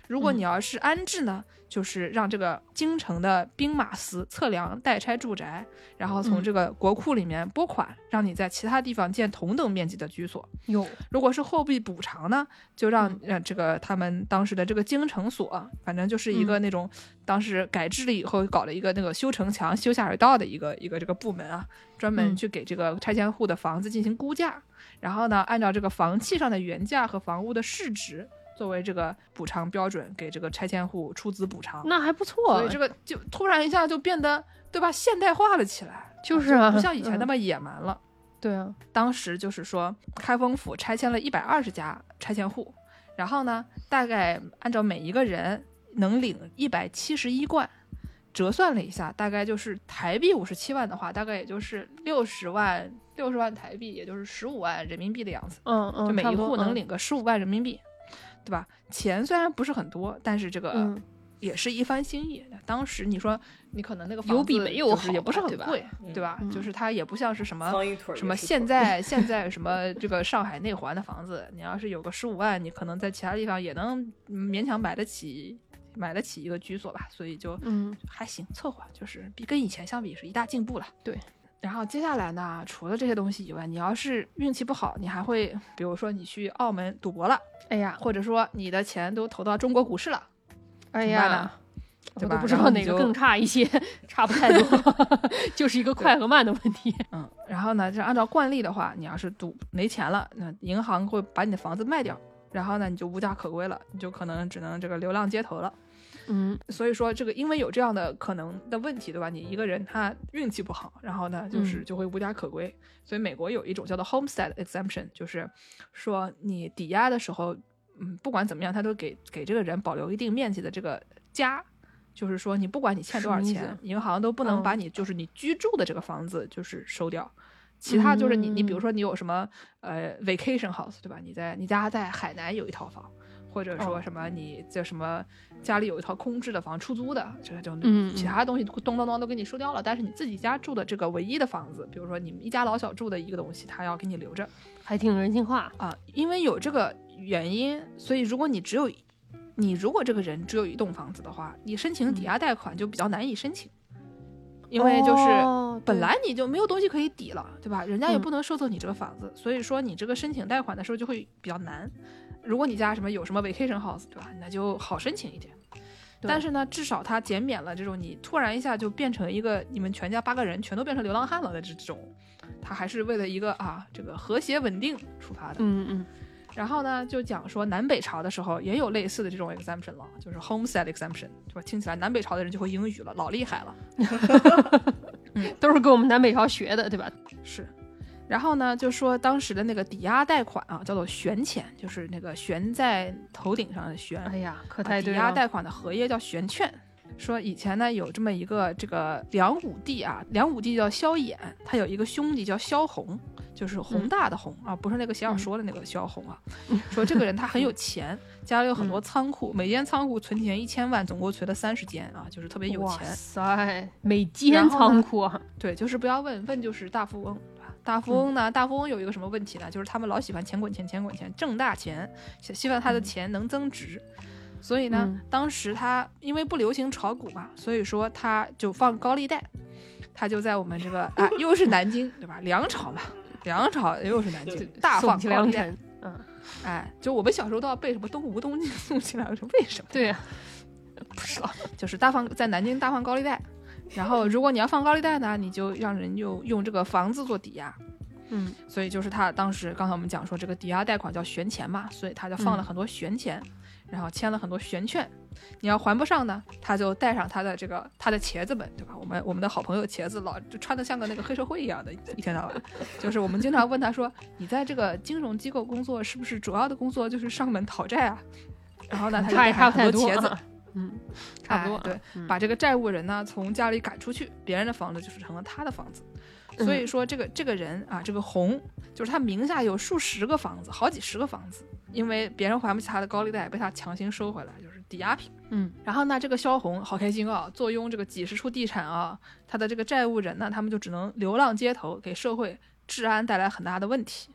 如果嗯你要是安置呢，就是让这个京城的兵马司测量代拆住宅，然后从嗯这个国库里面拨款，让你在其他地方建同等面积的居所。有如果是货币补偿呢，就让嗯让这个他们当时的这个京城所，反正就是一个嗯那种当时改制了以后搞了一个那个修城墙、修下水道的一个一个这个部门啊，专门嗯去给这个拆迁户的房子进行估价，然后呢，按照这个房契上的原价和房屋的市值。作为这个补偿标准，给这个拆迁户出资补偿，那还不错所以，这个就突然一下就变得，对吧？现代化了起来，就是啊不像以前嗯那么野蛮了。对啊，当时就是说，开封府拆迁了一百二十家拆迁户，然后呢，大概按照每一个人能领一百七十一贯，折算了一下，大概就是台币五十七万的话，大概也就是六十万六十万台币，也就是十五万人民币的样子。嗯嗯，就每一户能领个十五万人民币，对吧？钱虽然不是很多，但是这个嗯也是一番心意。当时你说你可能那个有比房子没有也不是吧对吧很贵，嗯对吧？嗯就是它也不像是什么什么现在 现在什么这个上海内环的房子，你要是有个十五万，你可能在其他地方也能嗯勉强买得起买得起一个居所吧，所以就嗯还行，凑合，就是比跟以前相比是一大进步了。对。然后接下来呢，除了这些东西以外，你要是运气不好，你还会，比如说你去澳门赌博了，哎呀或者说你的钱都投到中国股市了，哎呀，我都不知道哪个更差一些，差不太多，就是一个快和慢的问题。嗯，然后呢，就按照惯例的话，你要是赌没钱了，那银行会把你的房子卖掉，然后呢你就无家可归了，你就可能只能这个流浪街头了。嗯所以说这个因为有这样的可能的问题，对吧？你一个人他运气不好，然后呢就是嗯就会无家可归。所以美国有一种叫做 homestead exemption，就是说你抵押的时候，嗯，不管怎么样，他都给给这个人保留一定面积的这个家。就是说，你不管你欠多少钱，银行都不能哦把你就是你居住的这个房子就是收掉，其他就是你你比如嗯说你有什么呃 vacation house 对吧？你在你家在海南有一套房，或者说哦什么你这什么家里有一套空置的房出租的，这个就嗯其他东西咚咚咚都给你收掉了，但是你自己家住的这个唯一的房子，比如说你们一家老小住的一个东西，他要给你留着还挺人性化。啊，因为有这个原因，所以如果你只有你如果这个人只有一栋房子的话，你申请抵押贷款就比较难以申请，因为就是。哦本来你就没有东西可以抵了，对吧？人家也嗯不能收走你这个房子，所以说你这个申请贷款的时候就会比较难。如果你家什么有什么 vacation house，对吧？那就好申请一点。但是呢，至少它减免了这种你突然一下就变成一个你们全家八个人全都变成流浪汉了的这这种，它还是为了一个啊这个和谐稳定出发的。嗯嗯然后呢，就讲说南北朝的时候也有类似的这种 exemption 了，就是 homestead exemption，对吧？听起来南北朝的人就会英语了，老厉害了。都是跟我们南北朝学的，对吧？是，然后呢，就说当时的那个抵押贷款啊，叫做悬钱，就是那个悬在头顶上的悬。哎呀，可啊抵押太对了。贷款的合约叫悬券。说以前呢有这么一个这个梁武帝啊，梁武帝叫萧衍，他有一个兄弟叫萧红，就是宏大的宏、啊，不是那个写小说的那个萧红啊。说这个人他很有钱，家里有很多仓库，每间仓库存钱一千万，总共存了三十间啊，就是特别有钱哇钱。塞，每间仓库啊，对，就是不要问，问就是大富翁？大富翁呢，大富翁有一个什么问题呢？就是他们老喜欢钱滚钱，钱滚钱，挣大钱，希希望他的钱能增值。所以呢，嗯当时他因为不流行炒股嘛，所以说他就放高利贷，他就在我们这个啊，又是南京，对吧？梁朝嘛，梁朝又是南京，大放高利贷。嗯，哎，就我们小时候都要背什么东吴东晋宋齐梁，说为什么？对呀，不知道。就是大放在南京大放高利贷，然后如果你要放高利贷呢，你就让人用用这个房子做抵押，嗯所以就是他当时刚才我们讲说这个抵押贷款叫悬钱嘛，所以他就放了嗯很多悬钱，然后签了很多悬券。你要还不上呢，他就带上他的这个他的茄子们，对吧？我们我们的好朋友茄子老就穿的像个那个黑社会一样的，一天到晚，就是我们经常问他说，你在这个金融机构工作，是不是主要的工作就是上门讨债啊？然后呢，他就差也带上差不太多很多茄子，啊。嗯，差不多。哎对，嗯把这个债务人呢从家里赶出去，别人的房子就是成了他的房子。嗯所以说，这个这个人啊，这个红就是他名下有数十个房子，好几十个房子，因为别人还不起他的高利贷，被他强行收回来，就是抵押品。嗯然后呢，这个萧红好开心啊，坐拥这个几十处地产啊，他的这个债务人呢，他们就只能流浪街头，给社会治安带来很大的问题。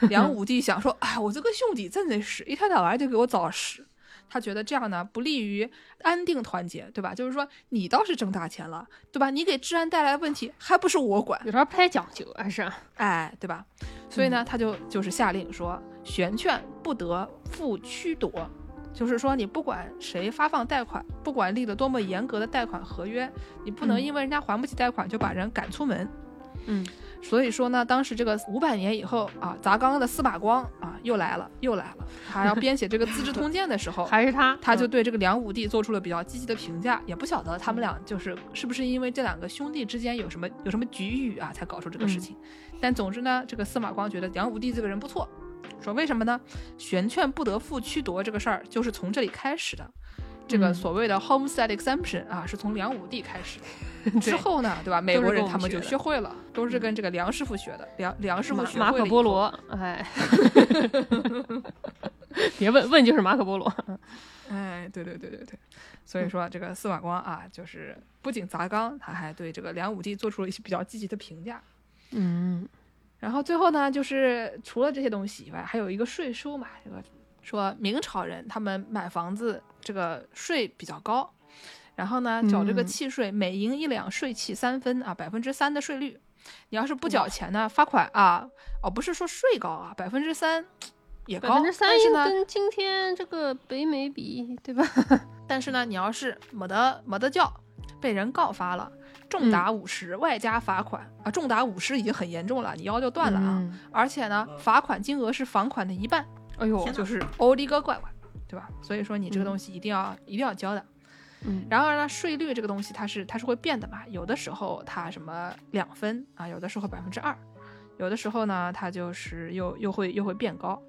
梁武帝想说，哎，我这个兄弟真的是一天到晚就给我找事。他觉得这样呢不利于安定团结，对吧？就是说你倒是挣大钱了，对吧？你给治安带来问题还不是我管，有点不太讲究，还是哎，对吧？所以呢，他就就是下令说，悬券不得复驱夺，就是说你不管谁发放贷款，不管立了多么严格的贷款合约，你不能嗯因为人家还不起贷款就把人赶出门。嗯所以说呢，当时这个五百年以后啊，砸缸的司马光啊又来了，又来了。他要编写这个《资治通鉴》的时候，还是他，他就嗯对这个梁武帝做出了比较积极的评价，也不晓得他们俩就是是不是因为这两个兄弟之间有什么有什么局域啊，才搞出这个事情。但总之呢，这个司马光觉得梁武帝这个人不错，说为什么呢？玄券不得复驱夺这个事儿就是从这里开始的。这个嗯所谓的 homestead exemption 啊，是从梁武帝开始的。之后呢，对吧？美国人他们就学会了，都是跟这个梁师傅学的。梁梁师傅马马可波罗，哎，别问问就是马可波罗，哎，对对对对对，所以说这个司马光啊，就是不仅砸缸，他还对这个梁武帝做出了一些比较积极的评价。嗯然后最后呢，就是除了这些东西以外，还有一个税收嘛，这个说明朝人他们买房子这个税比较高，然后呢缴这个嗯契税，每银一两税契三分啊，百分之三的税率。你要是不缴钱呢，罚款啊，哦，不是说税高啊，百分之三也高，百分之三跟今天这个北美比，对吧？但是呢，你要是没得没得叫，被人告发了，重达五十、外加罚款啊，重达五十已经很严重了，你腰就断了啊。嗯而且呢，罚款金额是房款的一半，哎呦，就是欧的个乖乖，对吧？所以说你这个东西一定要、一定要交的。嗯，然而呢，税率这个东西它是它是会变的嘛，有的时候它什么两分啊，有的时候百分之二，有的时候呢它就是又又会又会变高。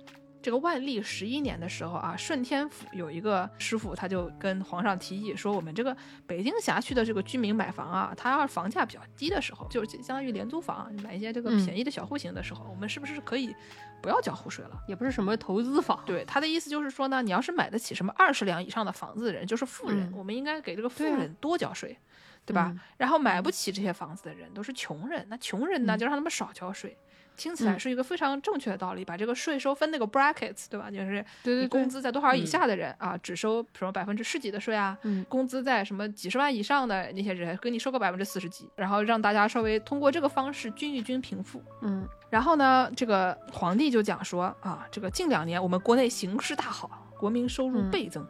这个万历十一年的时候啊，顺天府有一个师傅，他就跟皇上提议说，我们这个北京辖区的这个居民买房啊，他要是房价比较低的时候，就是相当于廉租房，买一些这个嗯便宜的小户型的时候，我们是不是可以不要交户税了？也不是什么投资房，对他的意思就是说呢，你要是买得起什么二十两以上的房子的人，就是富人，嗯我们应该给这个富人多交税，对吧？嗯然后买不起这些房子的人都是穷人，那穷人呢嗯就让他们少交税。听起来嗯。是一个非常正确的道理，把这个税收分那个 brackets，对吧？就是对对你工资在多少以嗯。下的人、啊，只收什么百分之十几的税啊，嗯。工资在什么几十万以上的那些人，给你收个百分之四十几，然后让大家稍微通过这个方式均一均贫富。嗯。然后呢，这个皇帝就讲说啊，这个近两年我们国内形势大好，国民收入嗯。倍增，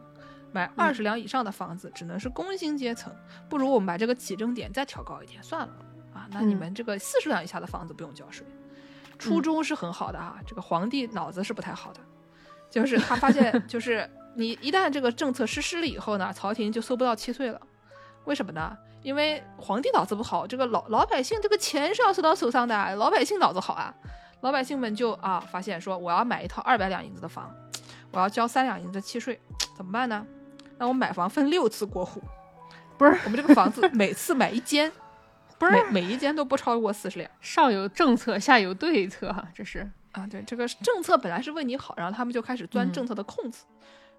买二十两以上的房子只能是工薪阶层，不如我们把这个起征点再调高一点算了啊。那你嗯。们这个四十两以下的房子不用交税，初衷是很好的啊，这个皇帝脑子是不太好的，就是他发现就是你一旦这个政策实施了以后呢，朝廷就收不到契税了，为什么呢？因为皇帝脑子不好，这个老老百姓这个钱是要收到手上的，老百姓脑子好啊，老百姓们就啊发现说我要买一套二百两银子的房，我要交三两银子的契税，怎么办呢？那我买房分六次过户，不是。我们这个房子每次买一间，不是每每一间都不超过四十两上有政策，下有对策哈，这是啊。对，这个政策本来是为你好，然后他们就开始钻嗯政策的空子，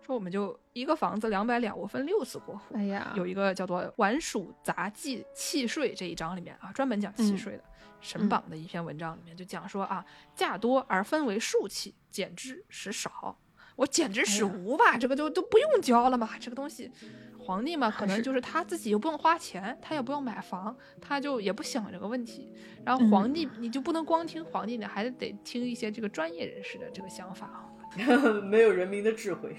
说我们就一个房子两百两，我分六次过户。哎呀，有一个叫做《宛属杂记契税》这一章里面啊，专门讲契嗯税的。神榜的一篇文章里面就讲说啊，价多而分为数契，减之使少。我简直使哎呀无吧，这个就都不用交了嘛。这个东西，皇帝嘛，可能就是他自己又不用花钱，他也不用买房，他就也不想这个问题。然后嗯皇帝，你就不能光听皇帝的，还得听一些这个专业人士的这个想法啊。没有人民的智慧。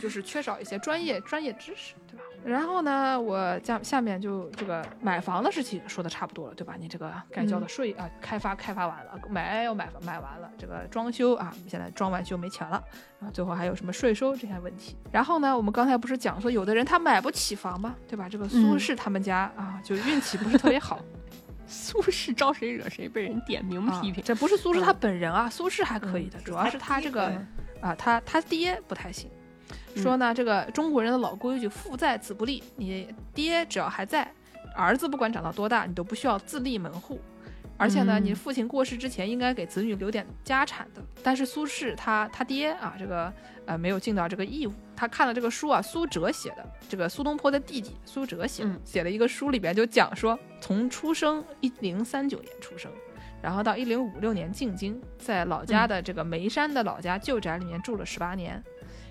就是缺少一些专业专业知识，对吧？然后呢，我下下面就这个买房的事情说的差不多了，对吧？你这个该交的税啊，开发开发完了，买要买买完了，这个装修啊，现在装完修没钱了，然后最后还有什么税收这些问题。然后呢，我们刚才不是讲说有的人他买不起房吗？对吧？这个苏嗯轼他们家、啊，就运气不是特别好。苏轼招谁惹谁，被人点名啊批评。这不是苏轼他嗯本人啊，苏轼还可以的，主要是他这个嗯啊，他他爹不太行，嗯说呢，这个中国人的老规矩，父在子不立，你爹只要还在，儿子不管长到多大，你都不需要自立门户。而且呢，嗯你父亲过世之前应该给子女留点家产的。但是苏轼他他爹啊，这个呃没有尽到这个义务。他看了这个书啊，苏辙写的，这个苏东坡的弟弟苏辙写写了一个书，里边就讲说，从出生一零三九年出生，然后到一零五六年进京，在老家的这个眉山的老家旧宅里面住了十八年。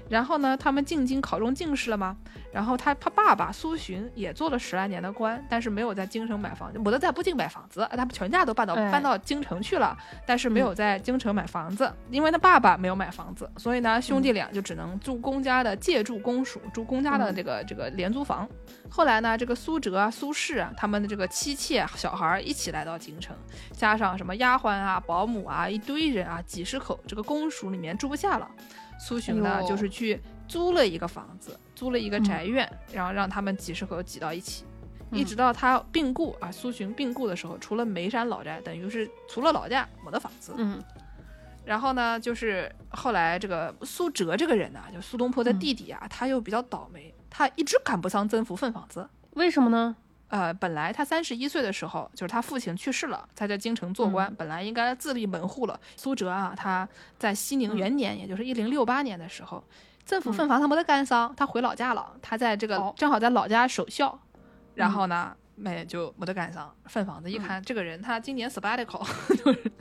然后呢，他们进京考中进士了吗？然后他他爸爸苏洵也做了十来年的官，但是没有在京城买房，没得在不京买房子，他们全家都搬到哎搬到京城去了，但是没有在京城买房子，因为他爸爸没有买房子，所以呢，兄弟俩就只能住公家的借住公署，住公家的这个这个廉租房。后来呢，这个苏辙啊、苏轼啊，他们的这个妻妾、小孩儿一起来到京城，加上什么丫鬟啊、保姆啊，一堆人啊，几十口，这个公署里面住不下了。苏洵呢，就是去租了一个房子，租了一个宅院，然后让他们几十口挤到一起，一直到他病故啊，苏洵病故的时候，除了眉山老宅，等于是除了老家没得房子。嗯然后呢，就是后来这个苏辙这个人呢、就苏东坡的弟弟啊，他又比较倒霉，他一直赶不上曾府分房子。为什么呢？呃，本来他三十一岁的时候，就是他父亲去世了，他在京城做官，嗯本来应该自立门户了。苏辙啊，他在熙宁元年，也就是一零六八年的时候，政府分房他没得干桑，他回老家了，他在这个、哦正好在老家守孝，然后呢，没就没得干上分房子。一看、这个人，他今年 sabbatical，就是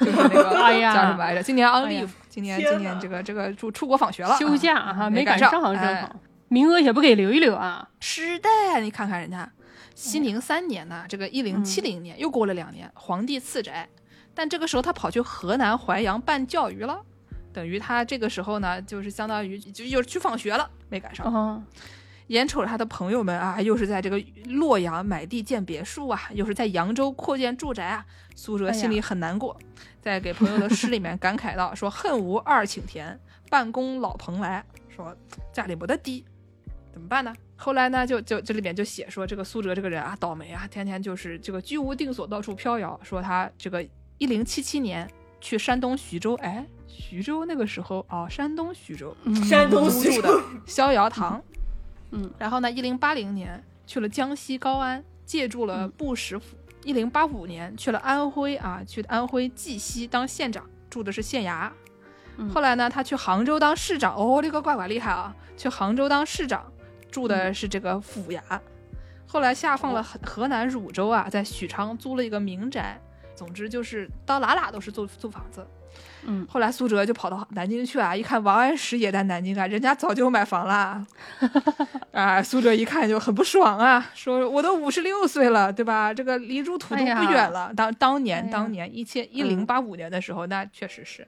就是那个哎呀叫什么来着？今年 on leave，、今年今年这个这个出出国访学了，休假啊哈，没上，没赶上，真哎。名额也不给留一留啊。是的，你看看人家熙宁三年呢，这个一零七零年、又过了两年，皇帝赐宅，但这个时候他跑去河南淮阳办教育了，等于他这个时候呢，就是相当于就又去放学了，没赶上。啊，眼瞅着他的朋友们啊，又是在这个洛阳买地建别墅啊，又是在扬州扩建住宅啊，苏辙心里很难过，在给朋友的诗里面感慨到：“说恨无二顷田，半公老蓬莱。”说家里没得地，怎么办呢？后来呢，就就这里面就写说这个苏辙这个人啊，倒霉啊，天天就是这个居无定所，到处飘摇。说他这个一零七七年去山东徐州，哎，徐州那个时候哦，山东徐州，山东徐州入住的逍遥堂。嗯，然后呢，一零八零年去了江西高安，借住了布什府。一零八五年去了安徽啊，去安徽绩溪当县长，住的是县衙。嗯后来呢，他去杭州当市长，哦，这个怪怪厉害啊！去杭州当市长，住的是这个府衙。后来下放了河河南汝州啊，在许昌租了一个民宅。总之就是到哪哪都是租租房子。嗯，后来苏辙就跑到南京去啊，一看王安石也在南京啊，人家早就买房啦。啊，苏辙一看就很不爽啊，说我都五十六岁了，对吧？这个离入土都不远了。当当年哎当年一千一零八五年的时候，那确实是。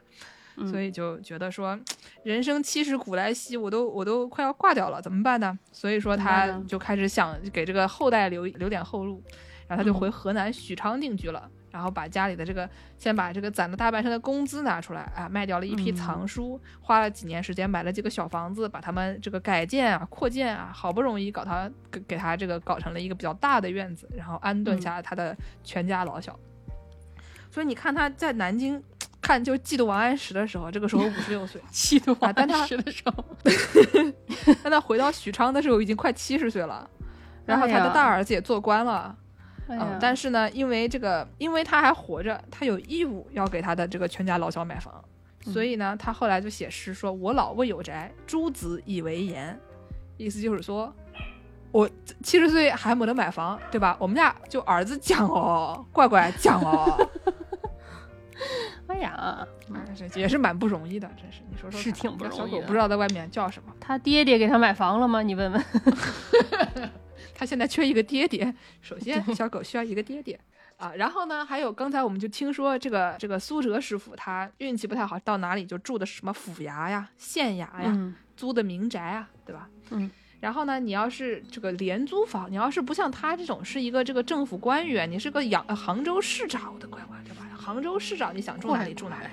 嗯所以就觉得说，人生七十古来稀，我都我都快要挂掉了，怎么办呢？所以说他就开始想给这个后代留留点后路，然后他就嗯回河南许昌定居了。然后把家里的这个，先把这个攒了大半生的工资拿出来啊，卖掉了一批嗯藏书，花了几年时间买了几个小房子，把他们这个改建啊、扩建啊，好不容易搞他给给他这个搞成了一个比较大的院子，然后安顿嗯下他的全家老小。所以你看他在南京看就嫉妒王安石的时候，这个时候五十六岁，嫉妒王安石的时候，但他回到许昌的时候已经快七十岁了，然后他的大儿子也做官了。嗯但是呢，因为这个，因为他还活着，他有义务要给他的这个全家老小买房，嗯所以呢，他后来就写诗说：“我老未有宅，诸子以为言。”意思就是说，我七十岁还没得买房，对吧？我们家就儿子讲哦，乖乖讲哦，哎呀，哎也是蛮不容易的，真是。你说说，是挺不容易的小狗不知道在外面叫什么，他爹爹给他买房了吗？你问问。他现在缺一个爹爹。首先，小狗需要一个爹爹啊。然后呢，还有刚才我们就听说这个这个苏辙师傅他运气不太好，到哪里就住的什么府衙呀、县衙呀，嗯租的民宅啊，对吧？嗯。然后呢，你要是这个廉租房，你要是不像他这种是一个这个政府官员，你是个扬呃杭州市长，我的乖乖，对吧？杭州市长你想住哪里住哪里了。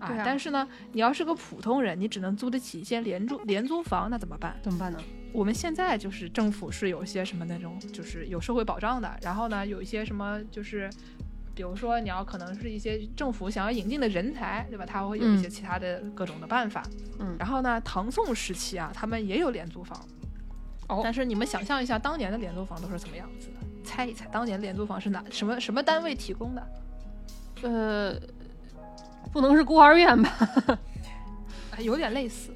啊但是呢，你要是个普通人，你只能租得起一些廉租廉租房，那怎么办？怎么办呢？我们现在就是政府是有一些什么那种，就是有社会保障的，然后呢，有一些什么就是，比如说你要可能是一些政府想要引进的人才，对吧？他会有一些嗯其他的各种的办法。嗯然后呢，唐宋时期啊，他们也有廉租房。哦但是你们想象一下，当年的廉租房都是怎么样子的？猜一猜，当年廉租房是哪什么什么单位提供的？呃，不能是孤儿院吧？哎，有点类似，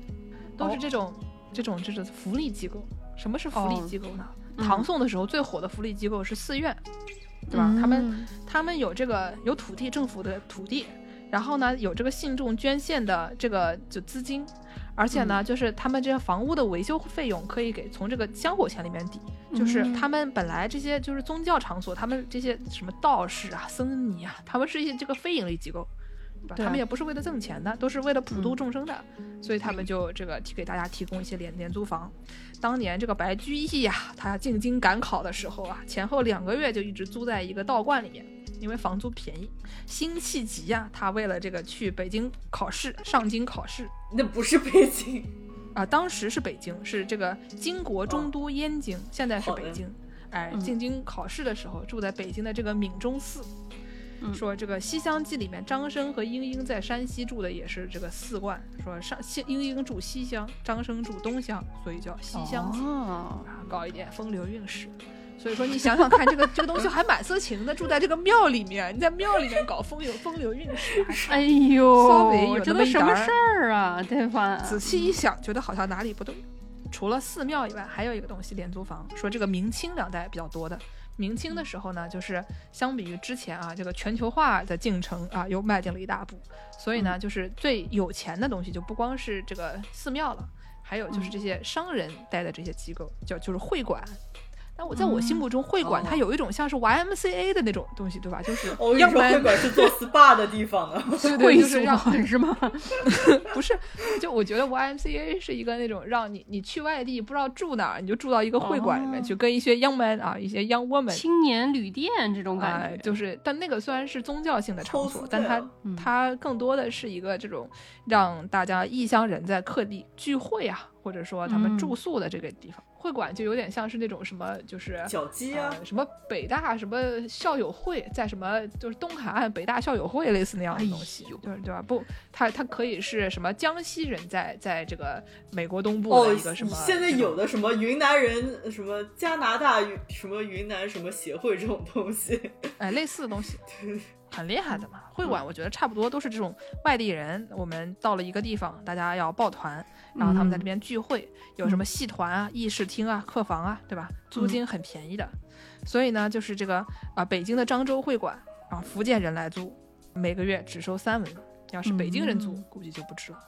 都是哦这种、这种这种福利机构。什么是福利哦机构呢？嗯唐宋的时候最火的福利机构是寺院，对吧？他们嗯他们有这个有土地，政府的土地，然后呢有这个信众捐献的这个就资金，而且呢、就是他们这些房屋的维修费用可以给从这个香火钱里面抵，就是嗯他们本来这些就是宗教场所，他们这些什么道士啊、僧尼啊，他们是一些这个非盈利机构。对吧？他们也不是为了挣钱的，都是为了普度嗯众生的，所以他们就这个提给大家提供一些廉廉租房。当年这个白居易呀、他进京赶考的时候啊，前后两个月就一直租在一个道观里面，因为房租便宜。辛弃疾呀、他为了这个去北京考试，上京考试那不是北京，啊，当时是北京，是这个金国中都燕京，现在是北京。哎，嗯进京考试的时候住在北京的这个闽中寺。嗯说这个《西厢记》里面，张生和莺莺在山西住的也是这个寺观。说上西莺莺住西厢，张生住东厢，所以叫西厢记。哦，啊，搞一点风流韵事。所以说，你想想看，这个 这个东西还蛮色情的，住在这个庙里面，你在庙里面搞风流风流韵事，还哎呦，稍微有这都什么事儿啊？对吧？仔细一想，觉得好像哪里不对。除了寺庙以外，还有一个东西廉租房，说这个明清两代比较多的。明清的时候呢，就是相比于之前啊，这个全球化的进程啊，又迈进了一大步。所以呢，就是最有钱的东西就不光是这个寺庙了，还有就是这些商人待的这些机构，叫就是会馆。但我在我心目中，会馆它有一种像是 YMCA 的那种东西，对吧？就是我跟你说，会馆是做 SPA 的地方呢，对对，就是让 是吗？不是，就我觉得 YMCA 是一个那种让你你去外地不知道住哪儿，你就住到一个会馆里面去，跟一些 young man 啊，一些 young woman 青年旅店这种感觉，就是，但那个虽然是宗教性的场所，但它它更多的是一个这种让大家异乡人在各地聚会啊。或者说他们住宿的这个地方，会馆就有点像是那种什么，就是小鸡啊，什么北大什么校友会，在什么就是东海岸北大校友会类似那样的东西，对对吧？不，它它可以是什么江西人在在这个美国东部的一个什么？现在有的什么云南人，什么加拿大什么云南什么协会这种东西，哎，类似的东西。很厉害的嘛，会馆我觉得差不多都是这种外地人，我们到了一个地方，大家要抱团，然后他们在这边聚会，有什么戏团啊、议事厅啊、客房啊，对吧？租金很便宜的，所以呢，就是这个啊，北京的漳州会馆啊，福建人来租，每个月只收三文，要是北京人租，估计就不值了。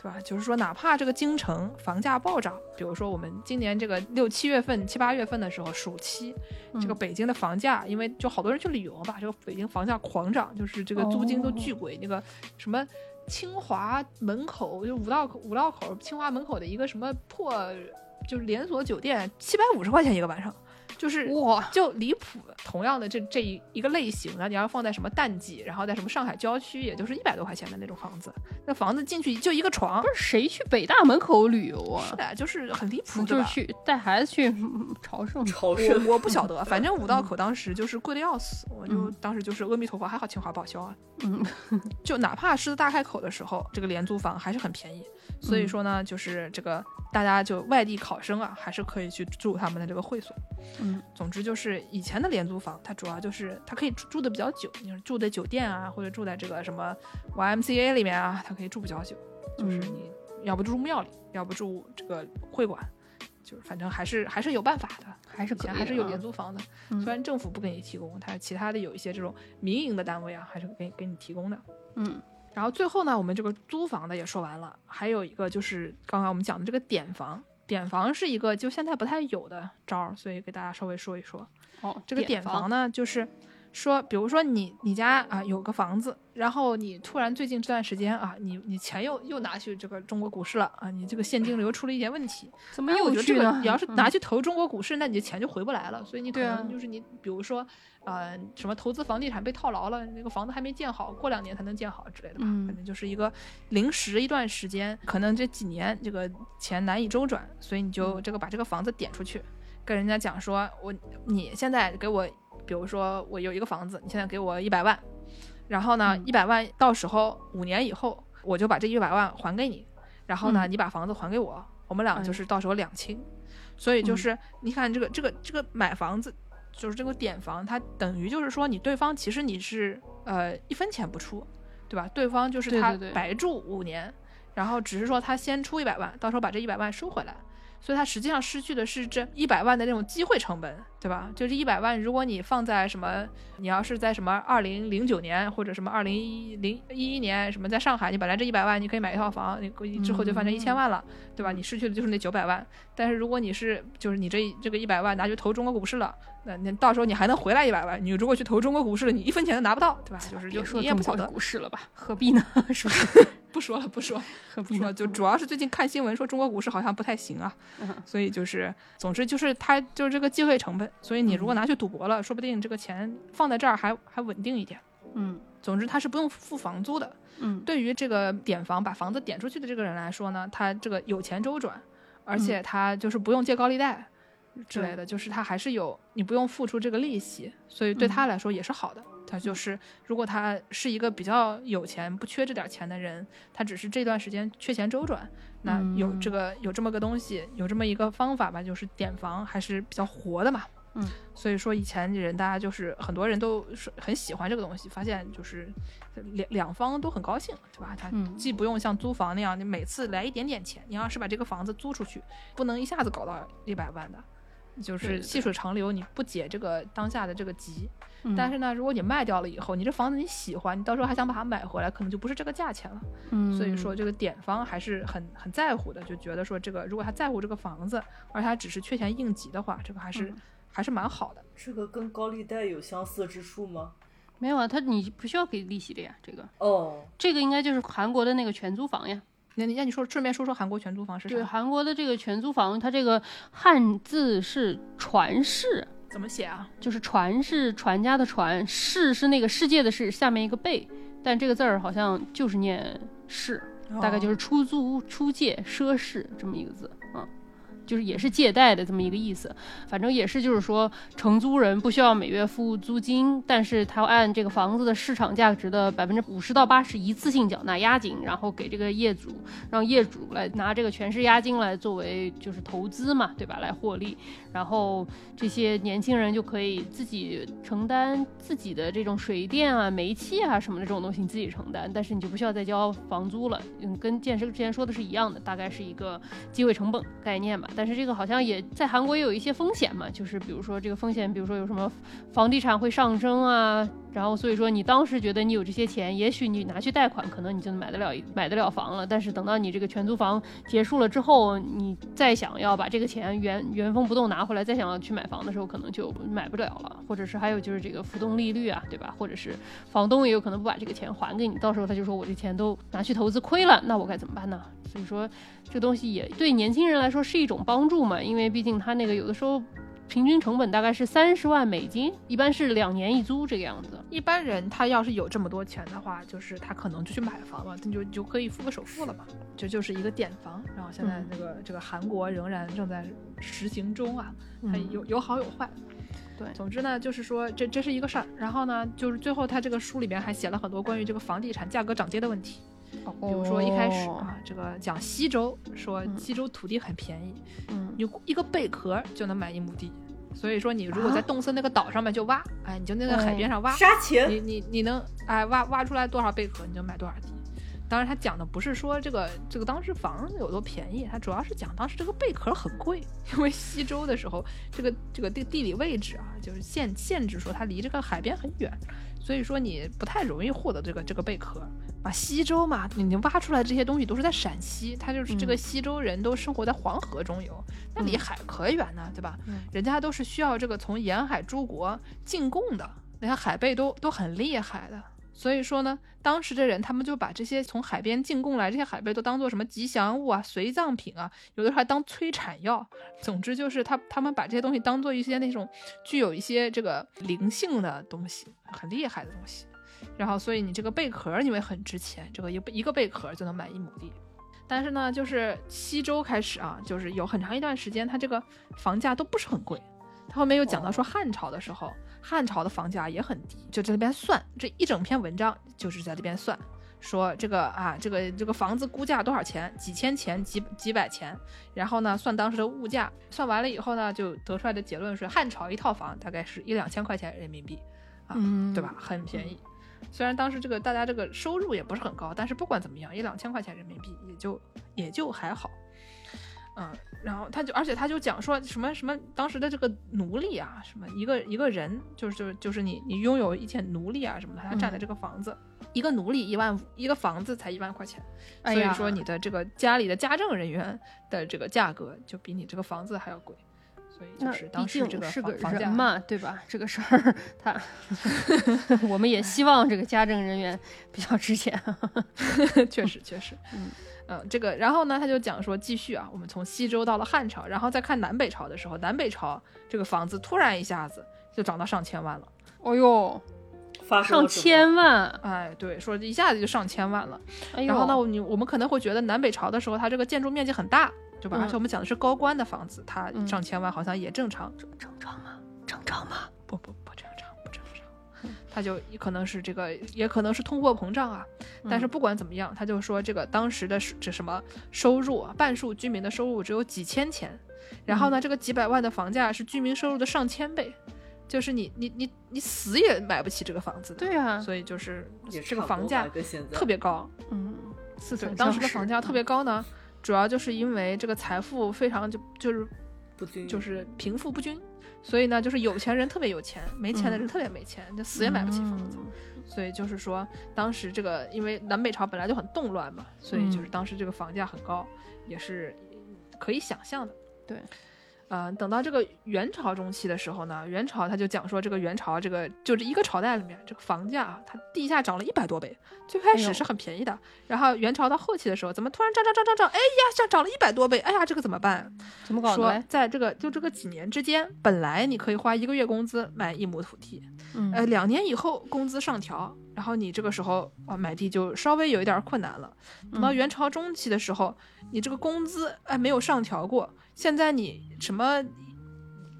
对吧？就是说，哪怕这个京城房价暴涨，比如说我们今年这个六七月份、七八月份的时候，暑期，这个北京的房价，因为就好多人去旅游吧，这个北京房价狂涨，就是这个租金都巨贵。那个什么清华门口，就五道口五道口清华门口的一个什么破，就是连锁酒店，七百五十块钱一个晚上。就是哇，就离谱。同样的这这一一个类型啊，你要放在什么淡季，然后在什么上海郊区，也就是一百多块钱的那种房子。那房子进去就一个床，不是谁去北大门口旅游啊？是的，就是很离谱，就是去带孩子去朝圣。朝圣，我不晓得，反正五道口当时就是贵的要死，我就当时就是阿弥陀佛，还好清华报销啊。嗯，就哪怕狮子大开口的时候，这个廉租房还是很便宜。所以说呢，就是这个大家就外地考生啊，还是可以去住他们的这个会所。嗯，总之就是以前的廉租房，它主要就是它可以住的比较久，你是住在酒店啊，或者住在这个什么 YMCA 里面啊，它可以住比较久。就是你要不住庙里，要不住这个会馆，就是反正还是还是有办法的，还是可还是有廉租房的。虽然政府不给你提供，它其他的有一些这种民营的单位啊，还是给给你提供的。嗯。然后最后呢，我们这个租房的也说完了，还有一个就是刚刚我们讲的这个点房，点房是一个就现在不太有的招儿，所以给大家稍微说一说。哦，这个点房呢，就是。说，比如说你你家啊有个房子，然后你突然最近这段时间啊，你你钱又又拿去这个中国股市了啊，你这个现金流出了一些问题，怎么又去呢？你要是拿去投中国股市，那你的钱就回不来了，所以你可能就是你，比如说，呃，什么投资房地产被套牢了，那个房子还没建好，过两年才能建好之类的吧，反正就是一个临时一段时间，可能这几年这个钱难以周转，所以你就这个把这个房子点出去，跟人家讲说，我你现在给我。比如说我有一个房子，你现在给我一百万，然后呢，一百万到时候五年以后我就把这一百万还给你，然后呢，你把房子还给我，我们俩就是到时候两清。所以就是你看这个这个这个买房子，就是这个点房，它等于就是说你对方其实你是呃一分钱不出，对吧？对方就是他白住五年，然后只是说他先出一百万，到时候把这一百万收回来。所以它实际上失去的是这一百万的那种机会成本，对吧？就这一百万，如果你放在什么，你要是在什么二零零九年或者什么二零一零一一年什么在上海，你本来这一百万你可以买一套房，你之后就翻成一千万了，对吧？你失去的就是那九百万。但是如果你是就是你这这个一百万拿去投中国股市了，那你到时候你还能回来一百万。你如果去投中国股市了，你一分钱都拿不到，对吧？就是就说你也不晓得股市了吧？何必呢？是不是？不说了，不说，不说，就主要是最近看新闻说中国股市好像不太行啊，所以就是，总之就是它就是这个机会成本，所以你如果拿去赌博了，说不定这个钱放在这儿还还稳定一点。嗯，总之它是不用付房租的。嗯，对于这个点房把房子点出去的这个人来说呢，他这个有钱周转，而且他就是不用借高利贷之类的，就是他还是有你不用付出这个利息，所以对他来说也是好的。他就是，如果他是一个比较有钱、不缺这点钱的人，他只是这段时间缺钱周转，那有这个有这么个东西，有这么一个方法吧，就是点房还是比较活的嘛。嗯，所以说以前的人大家就是很多人都是很喜欢这个东西，发现就是两两方都很高兴，对吧？他既不用像租房那样，你每次来一点点钱，你要是把这个房子租出去，不能一下子搞到一百万的。就是细水长流，你不解这个当下的这个急，但是呢，如果你卖掉了以后，你这房子你喜欢，你到时候还想把它买回来，可能就不是这个价钱了。嗯，所以说这个点方还是很很在乎的，就觉得说这个如果他在乎这个房子，而他只是缺钱应急的话，这个还是还是蛮好的。这个跟高利贷有相似之处吗？没有啊，他你不需要给利息的呀，这个哦，这个应该就是韩国的那个全租房呀。那你那你说顺便说说韩国全租房是对，啥？韩国的这个全租房，它这个汉字是传世，怎么写啊？就是传是传家的传，世是那个世界的世，下面一个贝，但这个字儿好像就是念世，大概就是出租、出借、奢侈这么一个字，嗯。就是也是借贷的这么一个意思，反正也是就是说承租人不需要每月付租金，但是他按这个房子的市场价值的百分之五十到八十一次性缴纳押金，然后给这个业主，让业主来拿这个全市押金来作为就是投资嘛，对吧？来获利，然后这些年轻人就可以自己承担自己的这种水电啊、煤气啊什么的这种东西，你自己承担，但是你就不需要再交房租了，嗯，跟建设之前说的是一样的，大概是一个机会成本概念吧。但是这个好像也在韩国也有一些风险嘛，就是比如说这个风险，比如说有什么房地产会上升啊，然后所以说你当时觉得你有这些钱，也许你拿去贷款，可能你就买得了买得了房了，但是等到你这个全租房结束了之后，你再想要把这个钱原原封不动拿回来，再想要去买房的时候，可能就买不了了，或者是还有就是这个浮动利率啊，对吧？或者是房东也有可能不把这个钱还给你，到时候他就说我这钱都拿去投资亏了，那我该怎么办呢？所以说这东西也对年轻人来说是一种帮助嘛，因为毕竟他那个有的时候平均成本大概是三十万美金，一般是两年一租这个样子。一般人他要是有这么多钱的话，就是他可能就去买房了，他就就可以付个首付了嘛，这就是一个典房。然后现在这个、这个韩国仍然正在实行中啊，它有有好有坏。对，总之呢，就是说这这是一个事儿。然后呢，就是最后他这个书里边还写了很多关于这个房地产价格涨跌的问题。比如说一开始啊，这个讲西周，说西周土地很便宜，嗯，你一个贝壳就能买一亩地，所以说你如果在洞森那个岛上面就挖，哎，你就那个海边上挖，杀钱，你你你能哎挖挖出来多少贝壳，你就买多少地。当然，他讲的不是说这个这个当时房子有多便宜，他主要是讲当时这个贝壳很贵，因为西周的时候，这个这个地地理位置啊，就是限限制说它离这个海边很远，所以说你不太容易获得这个这个贝壳。啊，西周嘛，你挖出来这些东西都是在陕西，他就是这个西周人都生活在黄河中游，那离海可远呢，对吧？人家都是需要这个从沿海诸国进贡的，那看海贝都都很厉害的。所以说呢，当时的人他们就把这些从海边进贡来这些海贝都当做什么吉祥物啊、随葬品啊，有的时候还当催产药。总之就是他他们把这些东西当做一些那种具有一些这个灵性的东西，很厉害的东西。然后所以你这个贝壳因为很值钱，这个一一个贝壳就能买一亩地。但是呢，就是西周开始啊，就是有很长一段时间，它这个房价都不是很贵。他后面又讲到说汉朝的时候。汉朝的房价也很低，就在那边算，这一整篇文章就是在这边算，说这个啊，这个这个房子估价多少钱，几千钱，几几百钱，然后呢，算当时的物价，算完了以后呢，就得出来的结论是汉朝一套房大概是一两千块钱人民币，啊，对吧？很便宜。虽然当时这个大家这个收入也不是很高，但是不管怎么样，一两千块钱人民币也就也就还好。嗯，然后他就，而且他就讲说什么什么当时的这个奴隶啊，什么一个一个人，就是就是就是你你拥有一些奴隶啊什么的，他占的这个房子，一个奴隶一万，一个房子才一万块钱，所以说你的这个家里的家政人员的这个价格就比你这个房子还要贵，所以就是当时这个是个房价嘛，对吧？这个事儿他，我们也希望这个家政人员比较值钱，确实确实，嗯。嗯，这个，然后呢，他就讲说，继续啊，我们从西周到了汉朝，然后再看南北朝的时候，南北朝这个房子突然一下子就涨到上千万了。哦呦，上千万！哎，对，说一下子就上千万了。哎然后呢，你我们可能会觉得南北朝的时候，它这个建筑面积很大，对吧？而且我们讲的是高官的房子，它上千万好像也正常。正常吗？正常吗？不不不正常，不正常。他就可能是这个，也可能是通货膨胀啊。但是不管怎么样，他就说这个当时的这什么收入啊，半数居民的收入只有几千钱，然后呢，这个几百万的房价是居民收入的上千倍，就是你你你你死也买不起这个房子的。对啊，所以就是这个房价特别高。嗯，四岁，当时的房价特别高呢，主要就是因为这个财富非常就就是不均，就是贫富不均，所以呢，就是有钱人特别有钱，没钱的人特别没钱，就死也买不起房子。所以就是说，当时这个因为南北朝本来就很动乱嘛，所以就是当时这个房价很高，也是可以想象的。对，嗯，等到这个元朝中期的时候呢，元朝他就讲说，这个元朝这个就这一个朝代里面，这个房价啊，它地价涨了一百多倍。最开始是很便宜的，然后元朝到后期的时候，怎么突然涨涨涨涨涨？哎呀，像涨了一百多倍！哎呀，这个怎么办？怎么搞的？说在这个就这个几年之间，本来你可以花一个月工资买一亩土地，嗯呃，两年以后工资上调，然后你这个时候啊买地就稍微有一点困难了。等到嗯元朝中期的时候，你这个工资哎没有上调过，现在你什么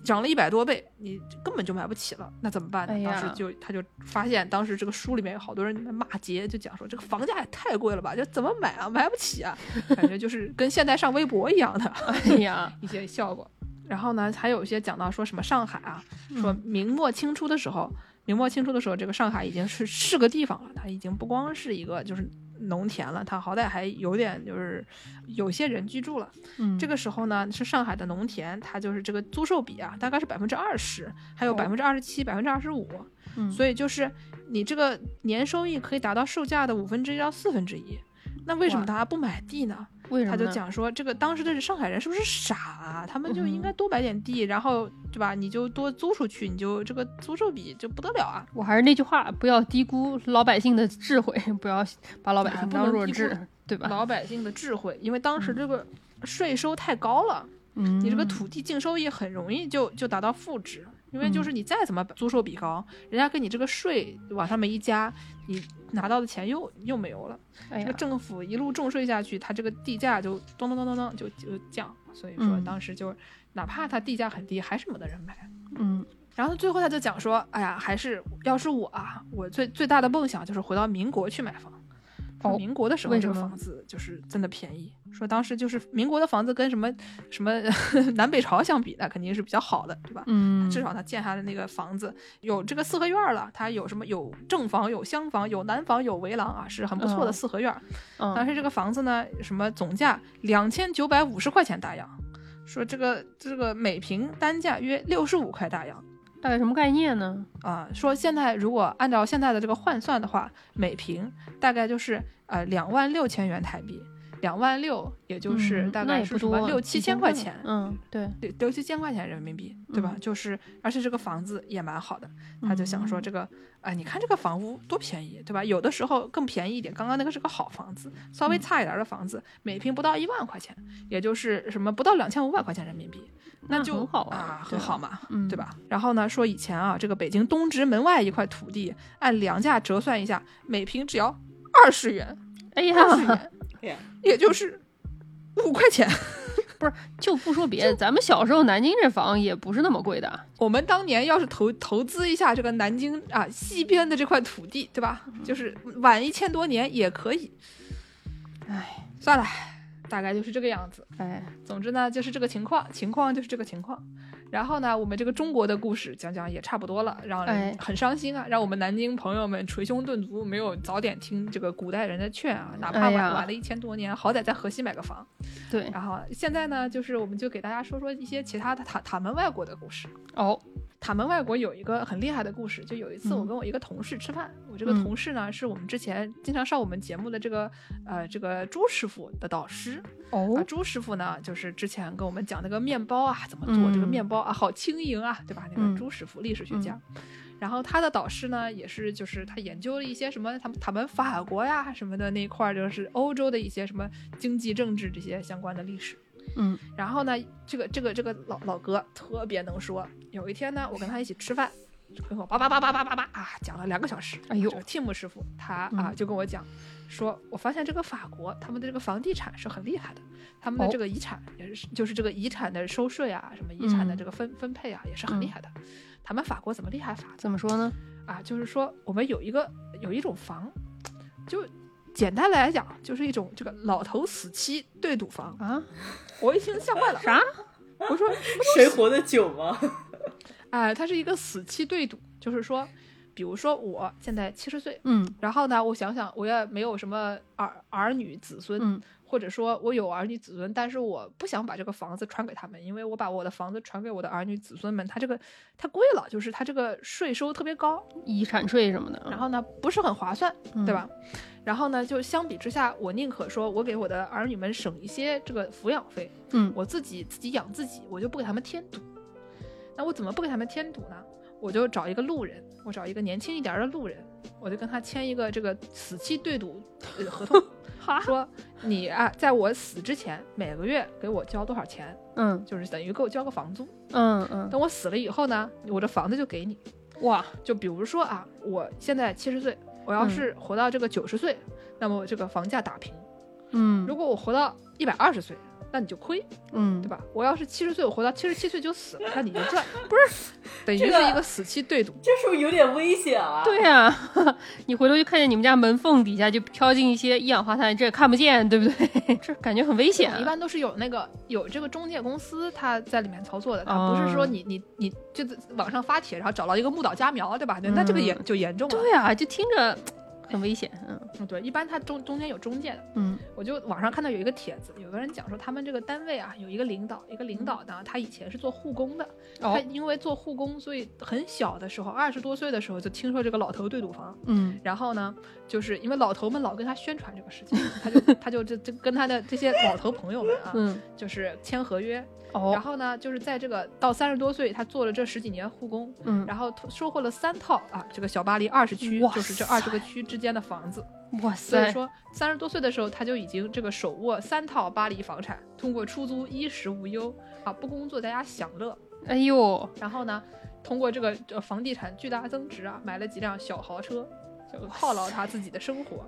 涨了一百多倍，你根本就买不起了，那怎么办呢？哎当时就他就发现，当时这个书里面有好多人骂街，就讲说这个房价也太贵了吧，就怎么买啊？买不起啊，感觉就是跟现在上微博一样的。哎呀，一些效果。然后呢，还有一些讲到说什么上海啊，说嗯明末清初的时候，明末清初的时候，这个上海已经是是个地方了，它已经不光是一个就是农田了，它好歹还有点就是有些人居住了。嗯，这个时候呢，是上海的农田，它就是这个租售比啊，大概是百分之二十，还有哦百分之二十七、百分之二十五，嗯所以就是你这个年收益可以达到售价的五分之一到四分之一。那为什么大家不买地呢？他就为什么呢讲说，这个当时的上海人是不是傻啊？他们就应该多买点地，然后对吧？你就多租出去，你就这个租售比就不得了啊！我还是那句话，不要低估老百姓的智慧，不要把老百姓当弱智，对吧？老百姓的智慧，因为当时这个税收太高了，嗯，你这个土地净收益很容易就就达到负值，因为就是你再怎么租售比高，人家给你这个税往上面一加，你拿到的钱又又没有了。哎呀，这个政府一路重税下去，它这个地价就咚咚咚咚咚就就降，所以说嗯当时就哪怕它地价很低，还是没得人买。嗯然后最后他就讲说，哎呀，还是要是我啊，我最最大的梦想就是回到民国去买房。民国的时候这个房子就是真的便宜，说当时就是民国的房子跟什么什么 南北朝相比，那肯定是比较好的，对吧？嗯，至少他建下的那个房子有这个四合院了，它有什么有正房、有厢房、有南房、有围廊啊，是很不错的哦四合院儿。嗯当时这个房子呢，什么总价两千九百五十块钱大洋，说这个这个每平单价约六十五块大洋大概什么概念呢？啊、说现在如果按照现在的这个换算的话，每平大概就是呃两万六千元台币，两万六也就是嗯大概是什么，六七千块钱。嗯，对，六六七千块钱人民币，对吧？嗯就是，而且这个房子也蛮好的，他就想说嗯这个，哎、你看这个房屋多便宜，对吧？有的时候更便宜一点，刚刚那个是个好房子，稍微嗯差一点的房子，每平不到一万块钱，也就是什么不到两千五百块钱人民币，那就很好啊，很好嘛，嗯对吧？然后呢，说以前啊，这个北京东直门外一块土地，按粮价折算一下，每平只要二十元，哎呀，也就是五块钱。不是就不说别的，咱们小时候南京这房也不是那么贵的，我们当年要是投投资一下这个南京啊西边的这块土地，对吧？就是晚一千多年也可以。哎算了，大概就是这个样子。哎，总之呢，就是这个情况，情况就是这个情况。然后呢，我们这个中国的故事讲讲也差不多了，让哎人很伤心啊，让我们南京朋友们捶胸顿足，没有早点听这个古代人的劝啊，哪怕晚、哎晚了一千多年，好歹在河西买个房。对，然后现在呢，就是我们就给大家说说一些其他的塔塔门外国的故事。哦，塔门外国有一个很厉害的故事，就有一次我嗯。跟我一个同事吃饭，我这个嗯。同事呢是我们之前经常上我们节目的这个呃这个朱师傅的导师。啊，哦，朱师傅呢就是之前跟我们讲那个面包啊怎么做，这个嗯。面包啊好轻盈啊，对吧？那嗯。个朱师傅历史学家。然后他的导师呢，也是就是他研究了一些什么，他们他们法国呀什么的那一块儿，就是欧洲的一些什么经济政治这些相关的历史。嗯然后呢，这个这个这个老老哥特别能说。有一天呢，我跟他一起吃饭，就跟我叭叭叭叭叭叭叭啊讲了两个小时。哎呦这个 Tim 师傅他啊嗯就跟我讲，说我发现这个法国他们的这个房地产是很厉害的，他们的哦这个遗产也是就是这个遗产的收税啊，什么遗产的嗯这个分分配啊也是很厉嗯害的。他们法国怎么厉害法怎么说呢？啊？就是说我们有一个有一种房，就简单来讲就是一种这个老头死妻对赌房。啊，我一听吓坏了，啥？我说 谁活得久吗？哎，它是一个死期对赌，就是说，比如说我现在七十岁，嗯然后呢，我想想我也没有什么儿儿女子孙，嗯或者说我有儿女子孙，但是我不想把这个房子传给他们，因为我把我的房子传给我的儿女子孙们，他这个太贵了，就是他这个税收特别高，遗产税什么的，然后呢不是很划算，对吧？然后呢，就相比之下，我宁可说我给我的儿女们省一些这个抚养费，嗯，我自己自己养自己，我就不给他们添堵。那我怎么不给他们添堵呢？我就找一个路人，我找一个年轻一点的路人，我就跟他签一个这个死期对赌呃合同，说你啊，在我死之前每个月给我交多少钱，嗯，就是等于给我交个房租，嗯嗯，等我死了以后呢，我这房子就给你。哇，就比如说啊，我现在七十岁，我要是活到这个九十岁，那么我这个房价打平。嗯，如果我活到一百二十岁，那你就亏，嗯，对吧？我要是七十岁，我活到七十七岁就死了，那你就赚，不是？等于是一个死期对赌，这是不是有点危险啊？对呀，你回头就看见你们家门缝底下就飘进一些一氧化碳，这也看不见，对不对？这感觉很危险。一般都是有那个有这个中介公司他在里面操作的，他不是说你你你就网上发帖，然后找到一个木岛佳苗，对吧？那这个严就严重了。对呀，就听着。很危险，嗯，对，一般他中中间有中介的，嗯，我就网上看到有一个帖子，有个人讲说他们这个单位啊有一个领导，一个领导呢，他以前是做护工的，他因为做护工，所以很小的时候，二十多岁的时候就听说这个老头对赌房，嗯，然后呢，就是因为老头们老跟他宣传这个事情，他就他就这这跟他的这些老头朋友们啊，嗯，就是签合约。哦，然后呢，就是在这个到三十多岁，他做了这十几年护工，嗯，然后收获了三套啊，这个小巴黎二十区，就是这二十个区之间的房子，哇塞！所以说三十多岁的时候，他就已经这个手握三套巴黎房产，通过出租衣食无忧啊，不工作在家享乐，哎呦，然后呢，通过这个房地产巨大增值啊，买了几辆小豪车，就犒劳他自己的生活。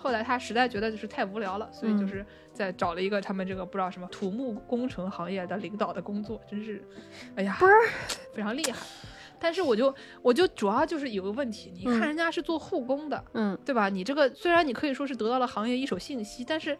后来他实在觉得就是太无聊了，所以就是在找了一个他们这个不知道什么土木工程行业的领导的工作，真是，哎呀，非常厉害。但是我就我就主要就是有个问题，你看人家是做护工的，嗯，对吧？你这个虽然你可以说是得到了行业一手信息，但是。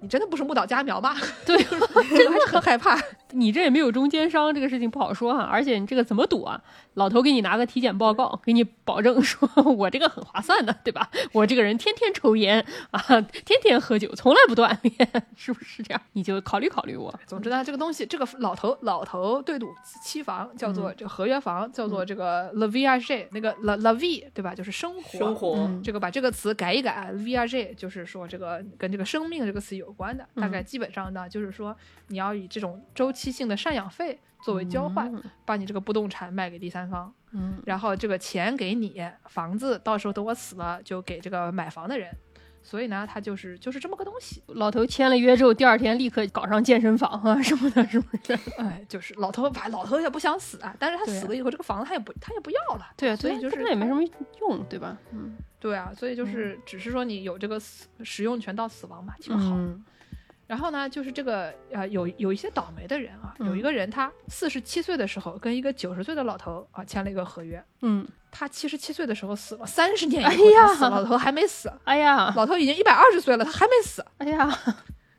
你真的不是木岛佳苗吗？对，这个还是很害怕。你这也没有中间商，这个事情不好说哈。而且你这个怎么赌啊？老头给你拿个体检报告，给你保证说 我这个很划算的，对吧？我这个人天天抽烟啊，天天喝酒，从来不锻炼，是不是这样？你就考虑考虑我。总之呢，这个东西，这个老头老头对赌期房叫做这个合约房，叫做这个 La V R J，那个 La La V 对吧？就是生活，生活。这个把这个词改一改，V R J 就是说这个跟这个生命这个词有。关的大概基本上呢，就是说你要以这种周期性的赡养费作为交换，把你这个不动产卖给第三方，嗯，然后这个钱给你，房子到时候等我死了就给这个买房的人，所以呢，他就是就是这么个东西。老头签了约之后，第二天立刻搞上健身房啊 什么的，是不是？哎，就是老头，反正老头也不想死啊，但是他死了以后，这个房子他也不他也不要了，对啊，所以就是那也没什么用，对吧？嗯，对啊，所以就是只是说你有这个死使用权到死亡嘛，挺好。然后呢，就是这个呃，有有一些倒霉的人啊，有一个人他四十七岁的时候跟一个九十岁的老头啊签了一个合约，嗯，他七十七岁的时候死了，三十年以后死，老头还没死，哎呀，老头已经一百二十岁了，他还没死，哎呀，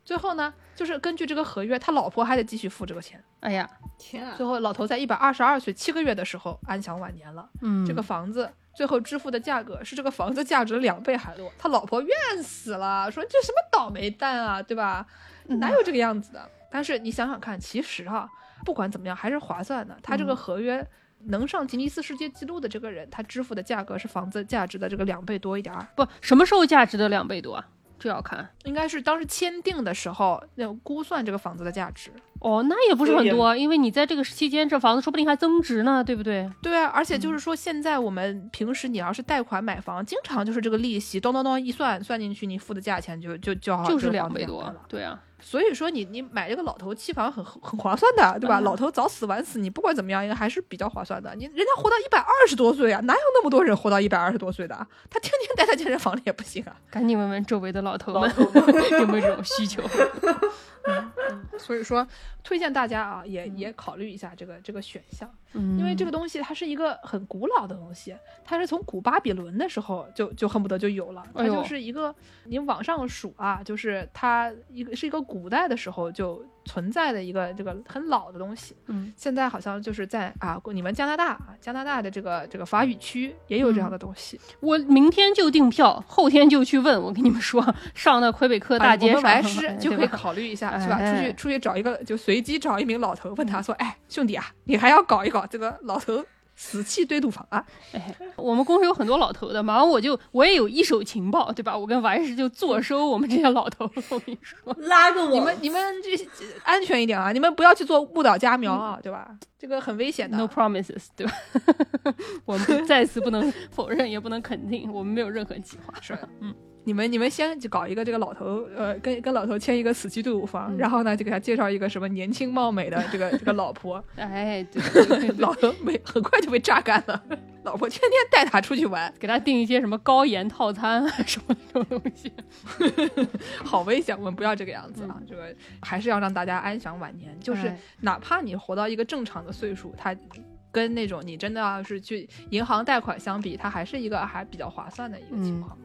最后呢，就是根据这个合约，他老婆还得继续付这个钱，哎呀，天啊，最后老头在一百二十二岁七个月的时候安享晚年了，嗯，这个房子。最后支付的价格是这个房子价值两倍还多，他老婆怨死了，说这什么倒霉蛋啊，对吧？哪有这个样子的？但是你想想看，其实哈，不管怎么样还是划算的。他这个合约能上吉尼斯世界纪录的这个人，他支付的价格是房子价值的这个两倍多一点儿。不，什么时候价值的两倍多啊？这要看，应该是当时签订的时候那估算这个房子的价值。哦，那也不是很多，因为你在这个期间，这房子说不定还增值呢，对不对？对啊，而且就是说，现在我们平时你要是贷款买房，经常就是这个利息咚咚咚一算，算进去你付的价钱就就就好就是两倍多。对啊，所以说你你买这个老头期房很很划算的，对吧？老头早死晚死，你不管怎么样，应该还是比较划算的。你人家活到一百二十多岁啊，哪有那么多人活到一百二十多岁的？他天天待在健身房里也不行啊。赶紧问问周围的老头们 有没有这种需求。嗯，所以说推荐大家啊，也也考虑一下这个这个选项。嗯。因为这个东西它是一个很古老的东西，它是从古巴比伦的时候就就恨不得就有了，它就是一个你往上数啊，就是它一个是一个古代的时候就存在的一个这个很老的东西。嗯，现在好像就是在啊，你们加拿大啊，加拿大的这个这个法语区也有这样的东西。我明天就订票，后天就去问。我跟你们说，上那魁北克大街白师哎就可以考虑一下，是吧？出哎去出去找一个，就随机找一名老头，问他说：“哎，兄弟啊，你还要搞一搞这个老头死气堆土房啊 哎，我们公司有很多老头的，马上我就我也有一手情报，对吧？我跟王医师就坐收我们这些老头。我跟你说，拉个？”你，们你们这这安全一点啊！你们不要去做误导家苗啊，对吧？这个很危险的。No promises，对吧？我们再次不能否认，也不能肯定，我们没有任何计划。是的，嗯。你们你们先就搞一个这个老头，呃，跟跟老头签一个死期队伍房，嗯然后呢，就给他介绍一个什么年轻貌美的这个 这个老婆，哎，对对对对 老头没很快就被榨干了，老婆天天带他出去玩，给他订一些什么高盐套餐啊什么这种东西。好危险，我们不要这个样子啊！这个还是要让大家安享晚年，就是哎哪怕你活到一个正常的岁数，他跟那种你真的要是去银行贷款相比，它还是一个还比较划算的一个情况。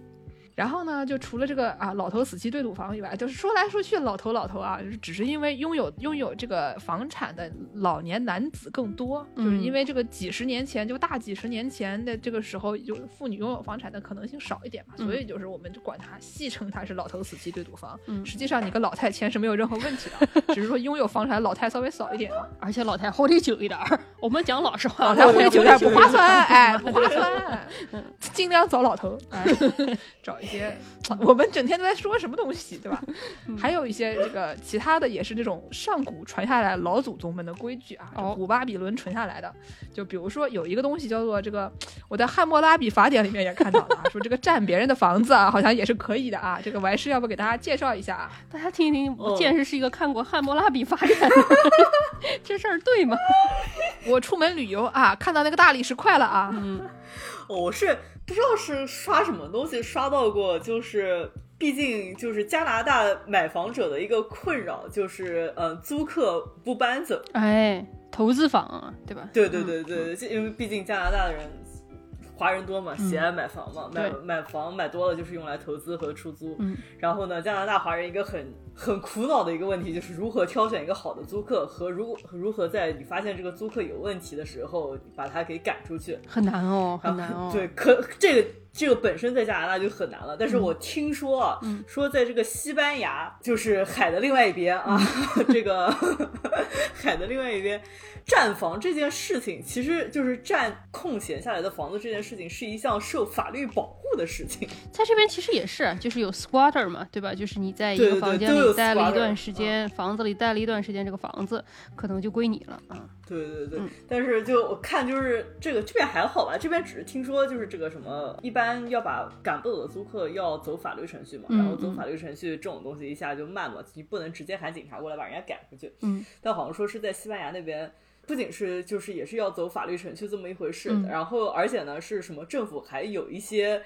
然后呢，就除了这个啊老头死期对赌房以外，就是说来说去老头老头啊，就是只是因为拥有拥有这个房产的老年男子更多，就是因为这个几十年前就大几十年前的这个时候，就妇女拥有房产的可能性少一点嘛，嗯所以就是我们就管它戏称它是老头死期对赌房。嗯实际上你跟老太签是没有任何问题的，只是说拥有房产的老太稍微少一点嘛。而且老太活得久一点儿，我们讲老实话，老太活得久点不划算。算，哎，不划算，尽量找老头，哎，找一些。我们整天都在说什么东西，对吧？还有一些这个其他的，也是这种上古传下来老祖宗们的规矩啊，哦古巴比伦传下来的。就比如说有一个东西叫做这个，我在汉谟拉比法典里面也看到了啊，说这个占别人的房子啊，好像也是可以的啊。这个完事要不给大家介绍一下啊？大家听一听，我见识是一个看过《汉谟拉比法典》这事儿对吗？我出门旅游啊，看到那个大理石块了啊，嗯，我是不知道是刷什么东西刷到过，就是毕竟就是加拿大买房者的一个困扰，就是呃租客不搬走。哎，投资房啊，对吧？对对对对，这因为毕竟加拿大的人。华人多嘛，喜爱买房嘛，买买房买多了就是用来投资和出租。嗯然后呢，加拿大华人一个很很苦恼的一个问题就是如何挑选一个好的租客和如如何在你发现这个租客有问题的时候把他给赶出去。很难哦，很难哦。啊对，可这个这个本身在加拿大就很难了，但是嗯我听说啊，说在这个西班牙，就是海的另外一边啊，嗯 这个海的另外一边，占房这件事情，其实就是占空闲下来的房子这件事情，是一项受法律保护的事情。在这边其实也是，就是有 squatter 嘛，对吧？就是你在一个房间里待了一段时间，房子里待了一段时间，这个房子可能就归你了啊。对对对，嗯但是就我看就是这个这边还好吧，这边只是听说就是这个什么，一般要把赶不走的租客要走法律程序嘛，嗯然后走嗯法律程序这种东西一下就慢嘛，你不能直接喊警察过来把人家赶出去。嗯，但好像说是在西班牙那边。不仅是就是也是要走法律程序这么一回事，嗯然后而且呢是什么政府还有一些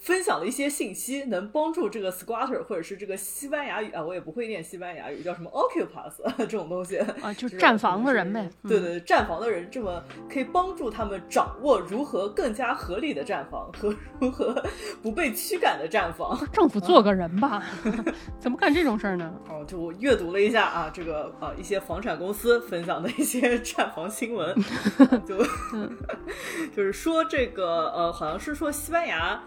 分享了一些信息，能帮助这个 squatter 或者是这个西班牙语啊，我也不会念西班牙语，叫什么 occupas 这种东西啊，就就是占房的人呗。嗯，对对，站房的人这么可以帮助他们掌握如何更加合理的站房和如何不被驱赶的站房。政府做个人吧，怎么干这种事儿呢？哦，就我阅读了一下啊，这个啊一些房产公司分享的一些 站房新闻，啊就就是说这个呃，好像是说西班牙。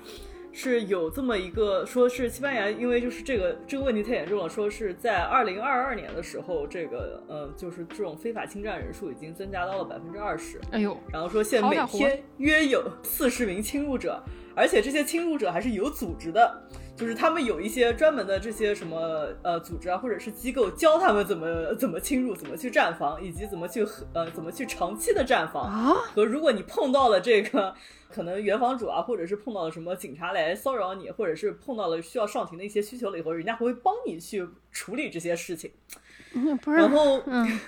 是有这么一个，说是西班牙，因为就是这个这个问题太严重了，说是在二零二二年的时候，这个呃，就是这种非法侵占人数已经增加到了百分之二十。哎呦，然后说现在每天约有四十名侵入者，而且这些侵入者还是有组织的，就是他们有一些专门的这些什么呃组织啊，或者是机构教他们怎么怎么侵入，怎么去占房，以及怎么去呃怎么去长期的占房。啊，和如果你碰到了这个可能原房主啊，或者是碰到了什么警察来骚扰你，或者是碰到了需要上庭的一些需求了以后，人家会帮你去处理这些事情。嗯不是然，后嗯，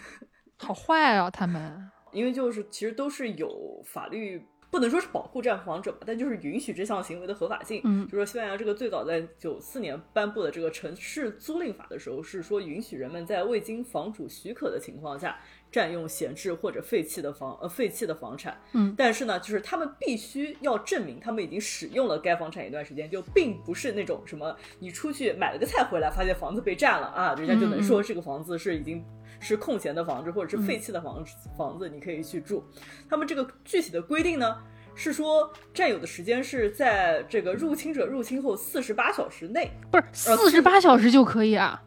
好坏啊，他们。因为就是其实都是有法律，不能说是保护占房者吧，但就是允许这项行为的合法性。嗯就说西班牙这个最早在九四年颁布的这个城市租赁法的时候，是说允许人们在未经房主许可的情况下占用闲置或者废弃的房呃废弃的房产。嗯，但是呢，就是他们必须要证明他们已经使用了该房产一段时间，就并不是那种什么你出去买了个菜回来，发现房子被占了啊，人家就能说这个房子是已经。是空闲的房子，或者是废弃的房子，房子你可以去住。他们这个具体的规定呢，是说占有的时间是在这个入侵者入侵后四十八小时内，不是四十八小时就可以啊？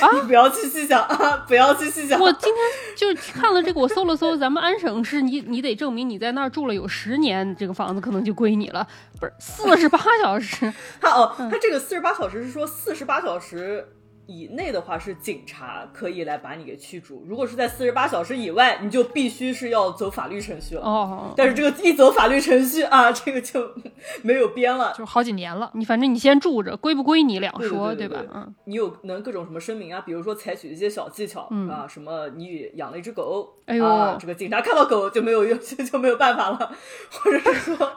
啊！不要去细想啊！不要去细想。我今天就是看了这个，我搜了搜，咱们安省是你你得证明你在那儿住了有十年，这个房子可能就归你了。不是四十八小时？他哦，他这个四十八小时是说四十八小时。以内的话是警察可以来把你给驱逐，如果是在四十八小时以外，你就必须是要走法律程序了。哦，但是这个一走法律程序啊，这个就没有边了，就好几年了。你反正你先住着，归不归你两说，对吧？嗯，你有能各种什么声明啊，比如说采取一些小技巧啊，什么你养了一只狗，哎呦，这个警察看到狗就没有用，就没有办法了，或者是说。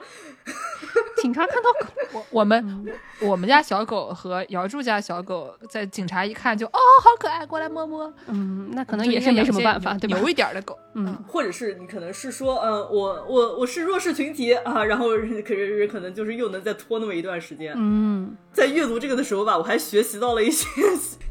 警察看到狗，我我们我们家小狗和姚柱家小狗，在警察一看就哦，好可爱，过来摸摸。嗯，那可能也是没什么办法，对吧？牛一点的狗，嗯，或者是你可能是说，嗯，我我我是弱势群体啊，然后可是可能就是又能再拖那么一段时间。嗯，在阅读这个的时候吧，我还学习到了一些。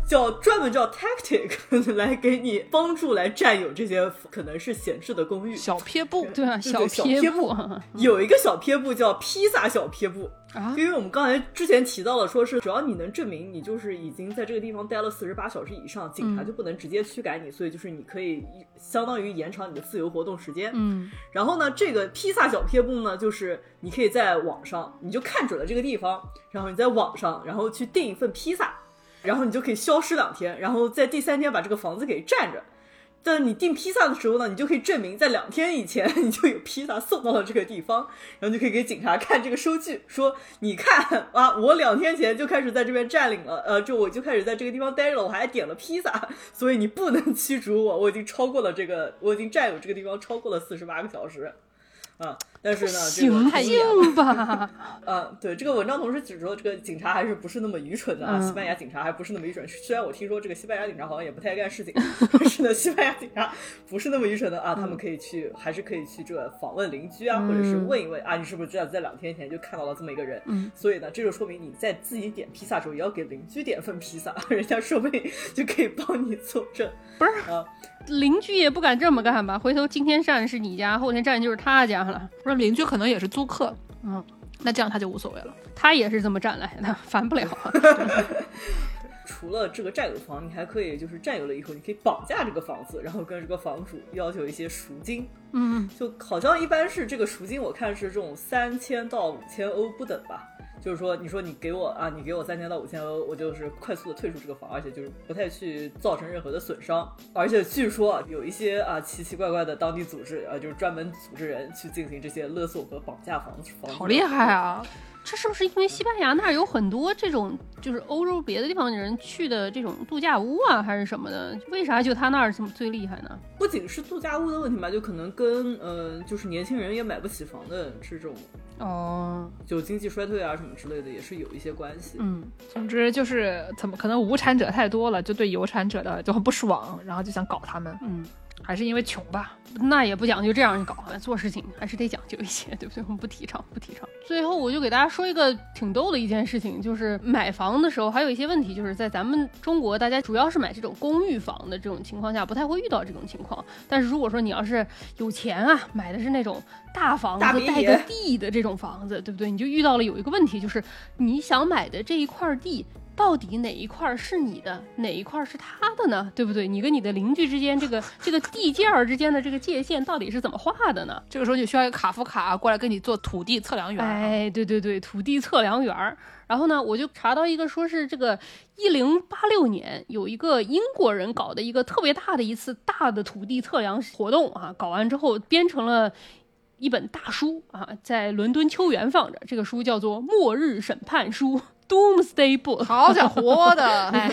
叫专门叫 tactic 来给你帮助来占有这些可能是闲置的公寓。小撇步，对啊，小撇步。有一个小撇步叫披萨小撇步啊，因为我们刚才之前提到了，说是只要你能证明你就是已经在这个地方待了四十八小时以上，警察就不能直接驱赶你，所以就是你可以相当于延长你的自由活动时间。嗯，然后呢，这个披萨小贴布呢，就是你可以在网上，你就看准了这个地方，然后你在网上，然后去订一份披萨。然后你就可以消失两天，然后在第三天把这个房子给占着。但你订披萨的时候呢，你就可以证明在两天以前你就有披萨送到了这个地方，然后就可以给警察看这个收据，说你看啊，我两天前就开始在这边占领了，呃，就我就开始在这个地方待着了，我还点了披萨，所以你不能驱逐我，我已经超过了这个，我已经占有这个地方超过了四十八个小时。啊，但是呢，行行吧？啊，对，这个文章同时指出，这个警察还是不是那么愚蠢的啊？西班牙警察还不是那么愚蠢。虽然我听说这个西班牙警察好像也不太干事情，但是呢，西班牙警察不是那么愚蠢的啊，他们可以去，还是可以去这个访问邻居啊，或者是问一问啊，你是不是知道在两天前就看到了这么一个人？嗯，所以呢，这就说明你在自己点披萨的时候也要给邻居点份披萨，人家说不定就可以帮你作证。不是啊。邻居也不敢这么干吧？回头今天占是你家，后天占就是他家了。不是邻居可能也是租客，嗯，那这样他就无所谓了。他也是这么占来的，烦不了。除了这个占有房，你还可以就是占有了以后，你可以绑架这个房子，然后跟这个房主要求一些赎金。嗯，就好像一般是这个赎金，我看是这种三千到五千欧不等吧。就是说，你说你给我啊，你给我三千到五千欧，我就是快速的退出这个房，而且就是不太去造成任何的损伤。而且据说有一些啊奇奇怪怪的当地组织啊，就是专门组织人去进行这些勒索和绑架房房。好厉害啊！这是不是因为西班牙那儿有很多这种，就是欧洲别的地方的人去的这种度假屋啊，还是什么的？为啥就他那儿这么最厉害呢？不仅是度假屋的问题吧，就可能跟呃，就是年轻人也买不起房的这种哦，就经济衰退啊什么之类的，也是有一些关系。嗯，总之就是怎么可能无产者太多了，就对有产者的就很不爽，然后就想搞他们。嗯。还是因为穷吧，那也不讲究这样搞，做事情还是得讲究一些，对不对？我们不提倡，不提倡。最后，我就给大家说一个挺逗的一件事情，就是买房的时候还有一些问题，就是在咱们中国，大家主要是买这种公寓房的这种情况下，不太会遇到这种情况。但是如果说你要是有钱啊，买的是那种大房子带个地的这种房子，对不对？你就遇到了有一个问题，就是你想买的这一块地。到底哪一块是你的，哪一块是他的呢？对不对？你跟你的邻居之间这个这个地界儿之间的这个界限到底是怎么画的呢？这个时候就需要一个卡夫卡过来跟你做土地测量员。哎，对对对，土地测量员。然后呢，我就查到一个，说是这个一零八六年有一个英国人搞的一个特别大的一次大的土地测量活动啊，搞完之后编成了一本大书啊，在伦敦秋园放着。这个书叫做《末日审判书》。Doomsday Book，好家伙的，哎，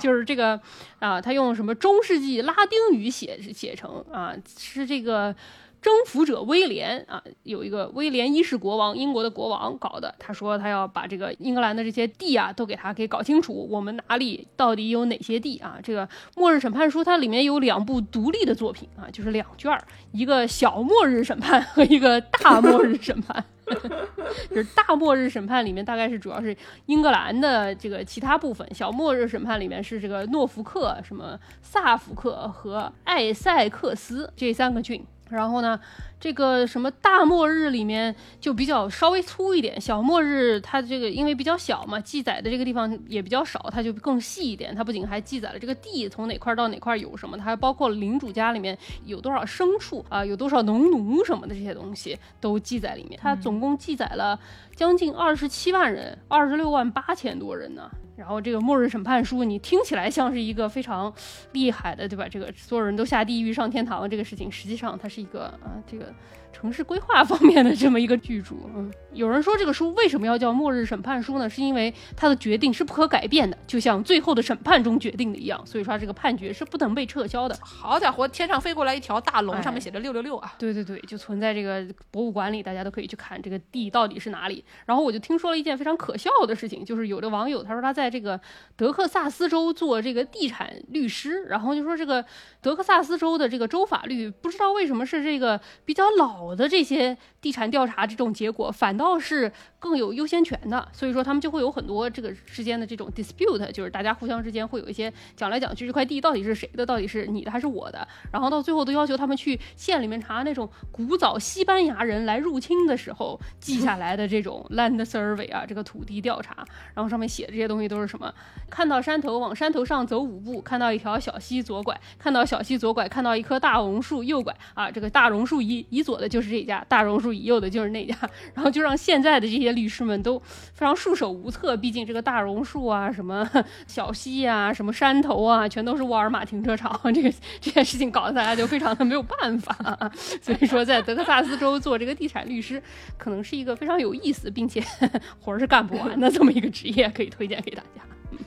就是这个啊，他用什么中世纪拉丁语写写成啊，是这个征服者威廉啊，有一个威廉一世国王，英国的国王搞的。他说他要把这个英格兰的这些地啊，都给他给搞清楚，我们哪里到底有哪些地啊？这个《末日审判书》它里面有两部独立的作品啊，就是两卷儿，一个小末日审判和一个大末日审判。就是大末日审判里面大概是主要是英格兰的这个其他部分，小末日审判里面是这个诺福克、什么萨福克和艾塞克斯这三个郡。然后呢，这个什么大末日里面就比较稍微粗一点，小末日它这个因为比较小嘛，记载的这个地方也比较少，它就更细一点。它不仅还记载了这个地从哪块到哪块有什么，它还包括领主家里面有多少牲畜啊，有多少农奴什么的这些东西都记在里面。它总共记载了将近二十七万人，二十六万八千多人呢。然后这个末日审判书，你听起来像是一个非常厉害的，对吧？这个所有人都下地狱上天堂这个事情，实际上它是一个啊，这个城市规划方面的这么一个剧组。嗯，有人说这个书为什么要叫末日审判书呢？是因为它的决定是不可改变的，就像最后的审判中决定的一样，所以说这个判决是不能被撤销的。好家伙，天上飞过来一条大龙，上面写着六六六啊！对对对，就存在这个博物馆里，大家都可以去看这个地到底是哪里。然后我就听说了一件非常可笑的事情，就是有的网友他说他在这个德克萨斯州做这个地产律师，然后就说这个德克萨斯州的这个州法律不知道为什么是这个比较老我的这些地产调查这种结果，反倒是更有优先权的，所以说他们就会有很多这个之间的这种 dispute，就是大家互相之间会有一些讲来讲去，这块地到底是谁的，到底是你的还是我的，然后到最后都要求他们去县里面查那种古早西班牙人来入侵的时候记下来的这种 land survey 啊，这个土地调查，然后上面写的这些东西都是什么？看到山头往山头上走五步，看到一条小溪左拐，看到小溪左拐，看到一棵大榕树右拐啊，这个大榕树以以左的是这家，大榕树移右的就是那家，然后就让现在的这些律师们都非常束手无策，毕竟这个大榕树啊，什么小溪啊，什么山头啊，全都是沃尔玛停车场，这个这件事情搞得大家就非常的没有办法，所以说在德克萨斯州做这个地产律师，可能是一个非常有意思，并且 活儿是干不完的这么一个职业，可以推荐给大家。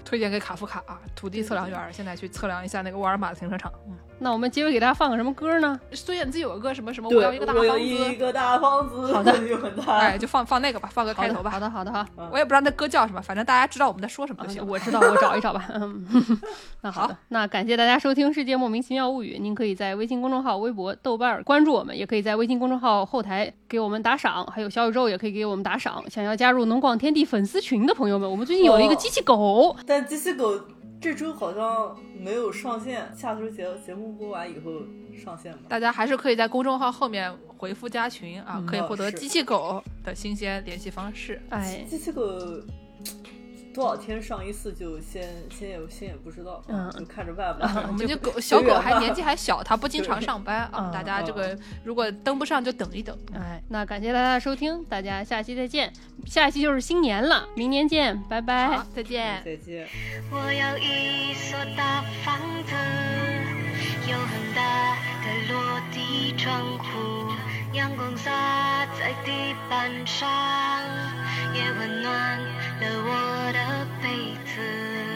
推荐给卡夫卡啊，土地测量员，现在去测量一下那个沃尔玛的停车场。嗯，那我们结尾给大家放个什么歌呢？孙燕姿有个歌什么什么，我，要一个大我有房子，一个大房子，好的就很大。哎，就放放那个吧，放个，开头吧。好的，好的，好。我也不知道那歌叫什么，反正大家知道我们在说什么就行。我知道，我找一找吧。嗯，那好的，那感谢大家收听《世界莫名其妙物语》。您可以在微信公众号、微博、豆瓣儿关注我们，也可以在微信公众号后台给我们打赏，还有小宇宙也可以给我们打赏。想要加入农广天地粉丝群的朋友们，我们最近有了一个哦机器狗，但机器狗这周好像没有上线，下周节节目播完以后上线吧。大家还是可以在公众号后面回复加群啊，可以获得机器狗的新鲜联系方式。哎，机器狗多少天上一次就先先也先也不知道，嗯就看着办吧。我们这狗小狗还年纪还小，它不经常上班啊嗯，大家这个如果登不上就等一等。哎，那感谢大家的收听，大家下期再见。下期就是新年了，明年见，拜拜。，再见。再见。我有一所大房子，有很大的落地窗户，阳光洒在地板上也温暖了我的被子。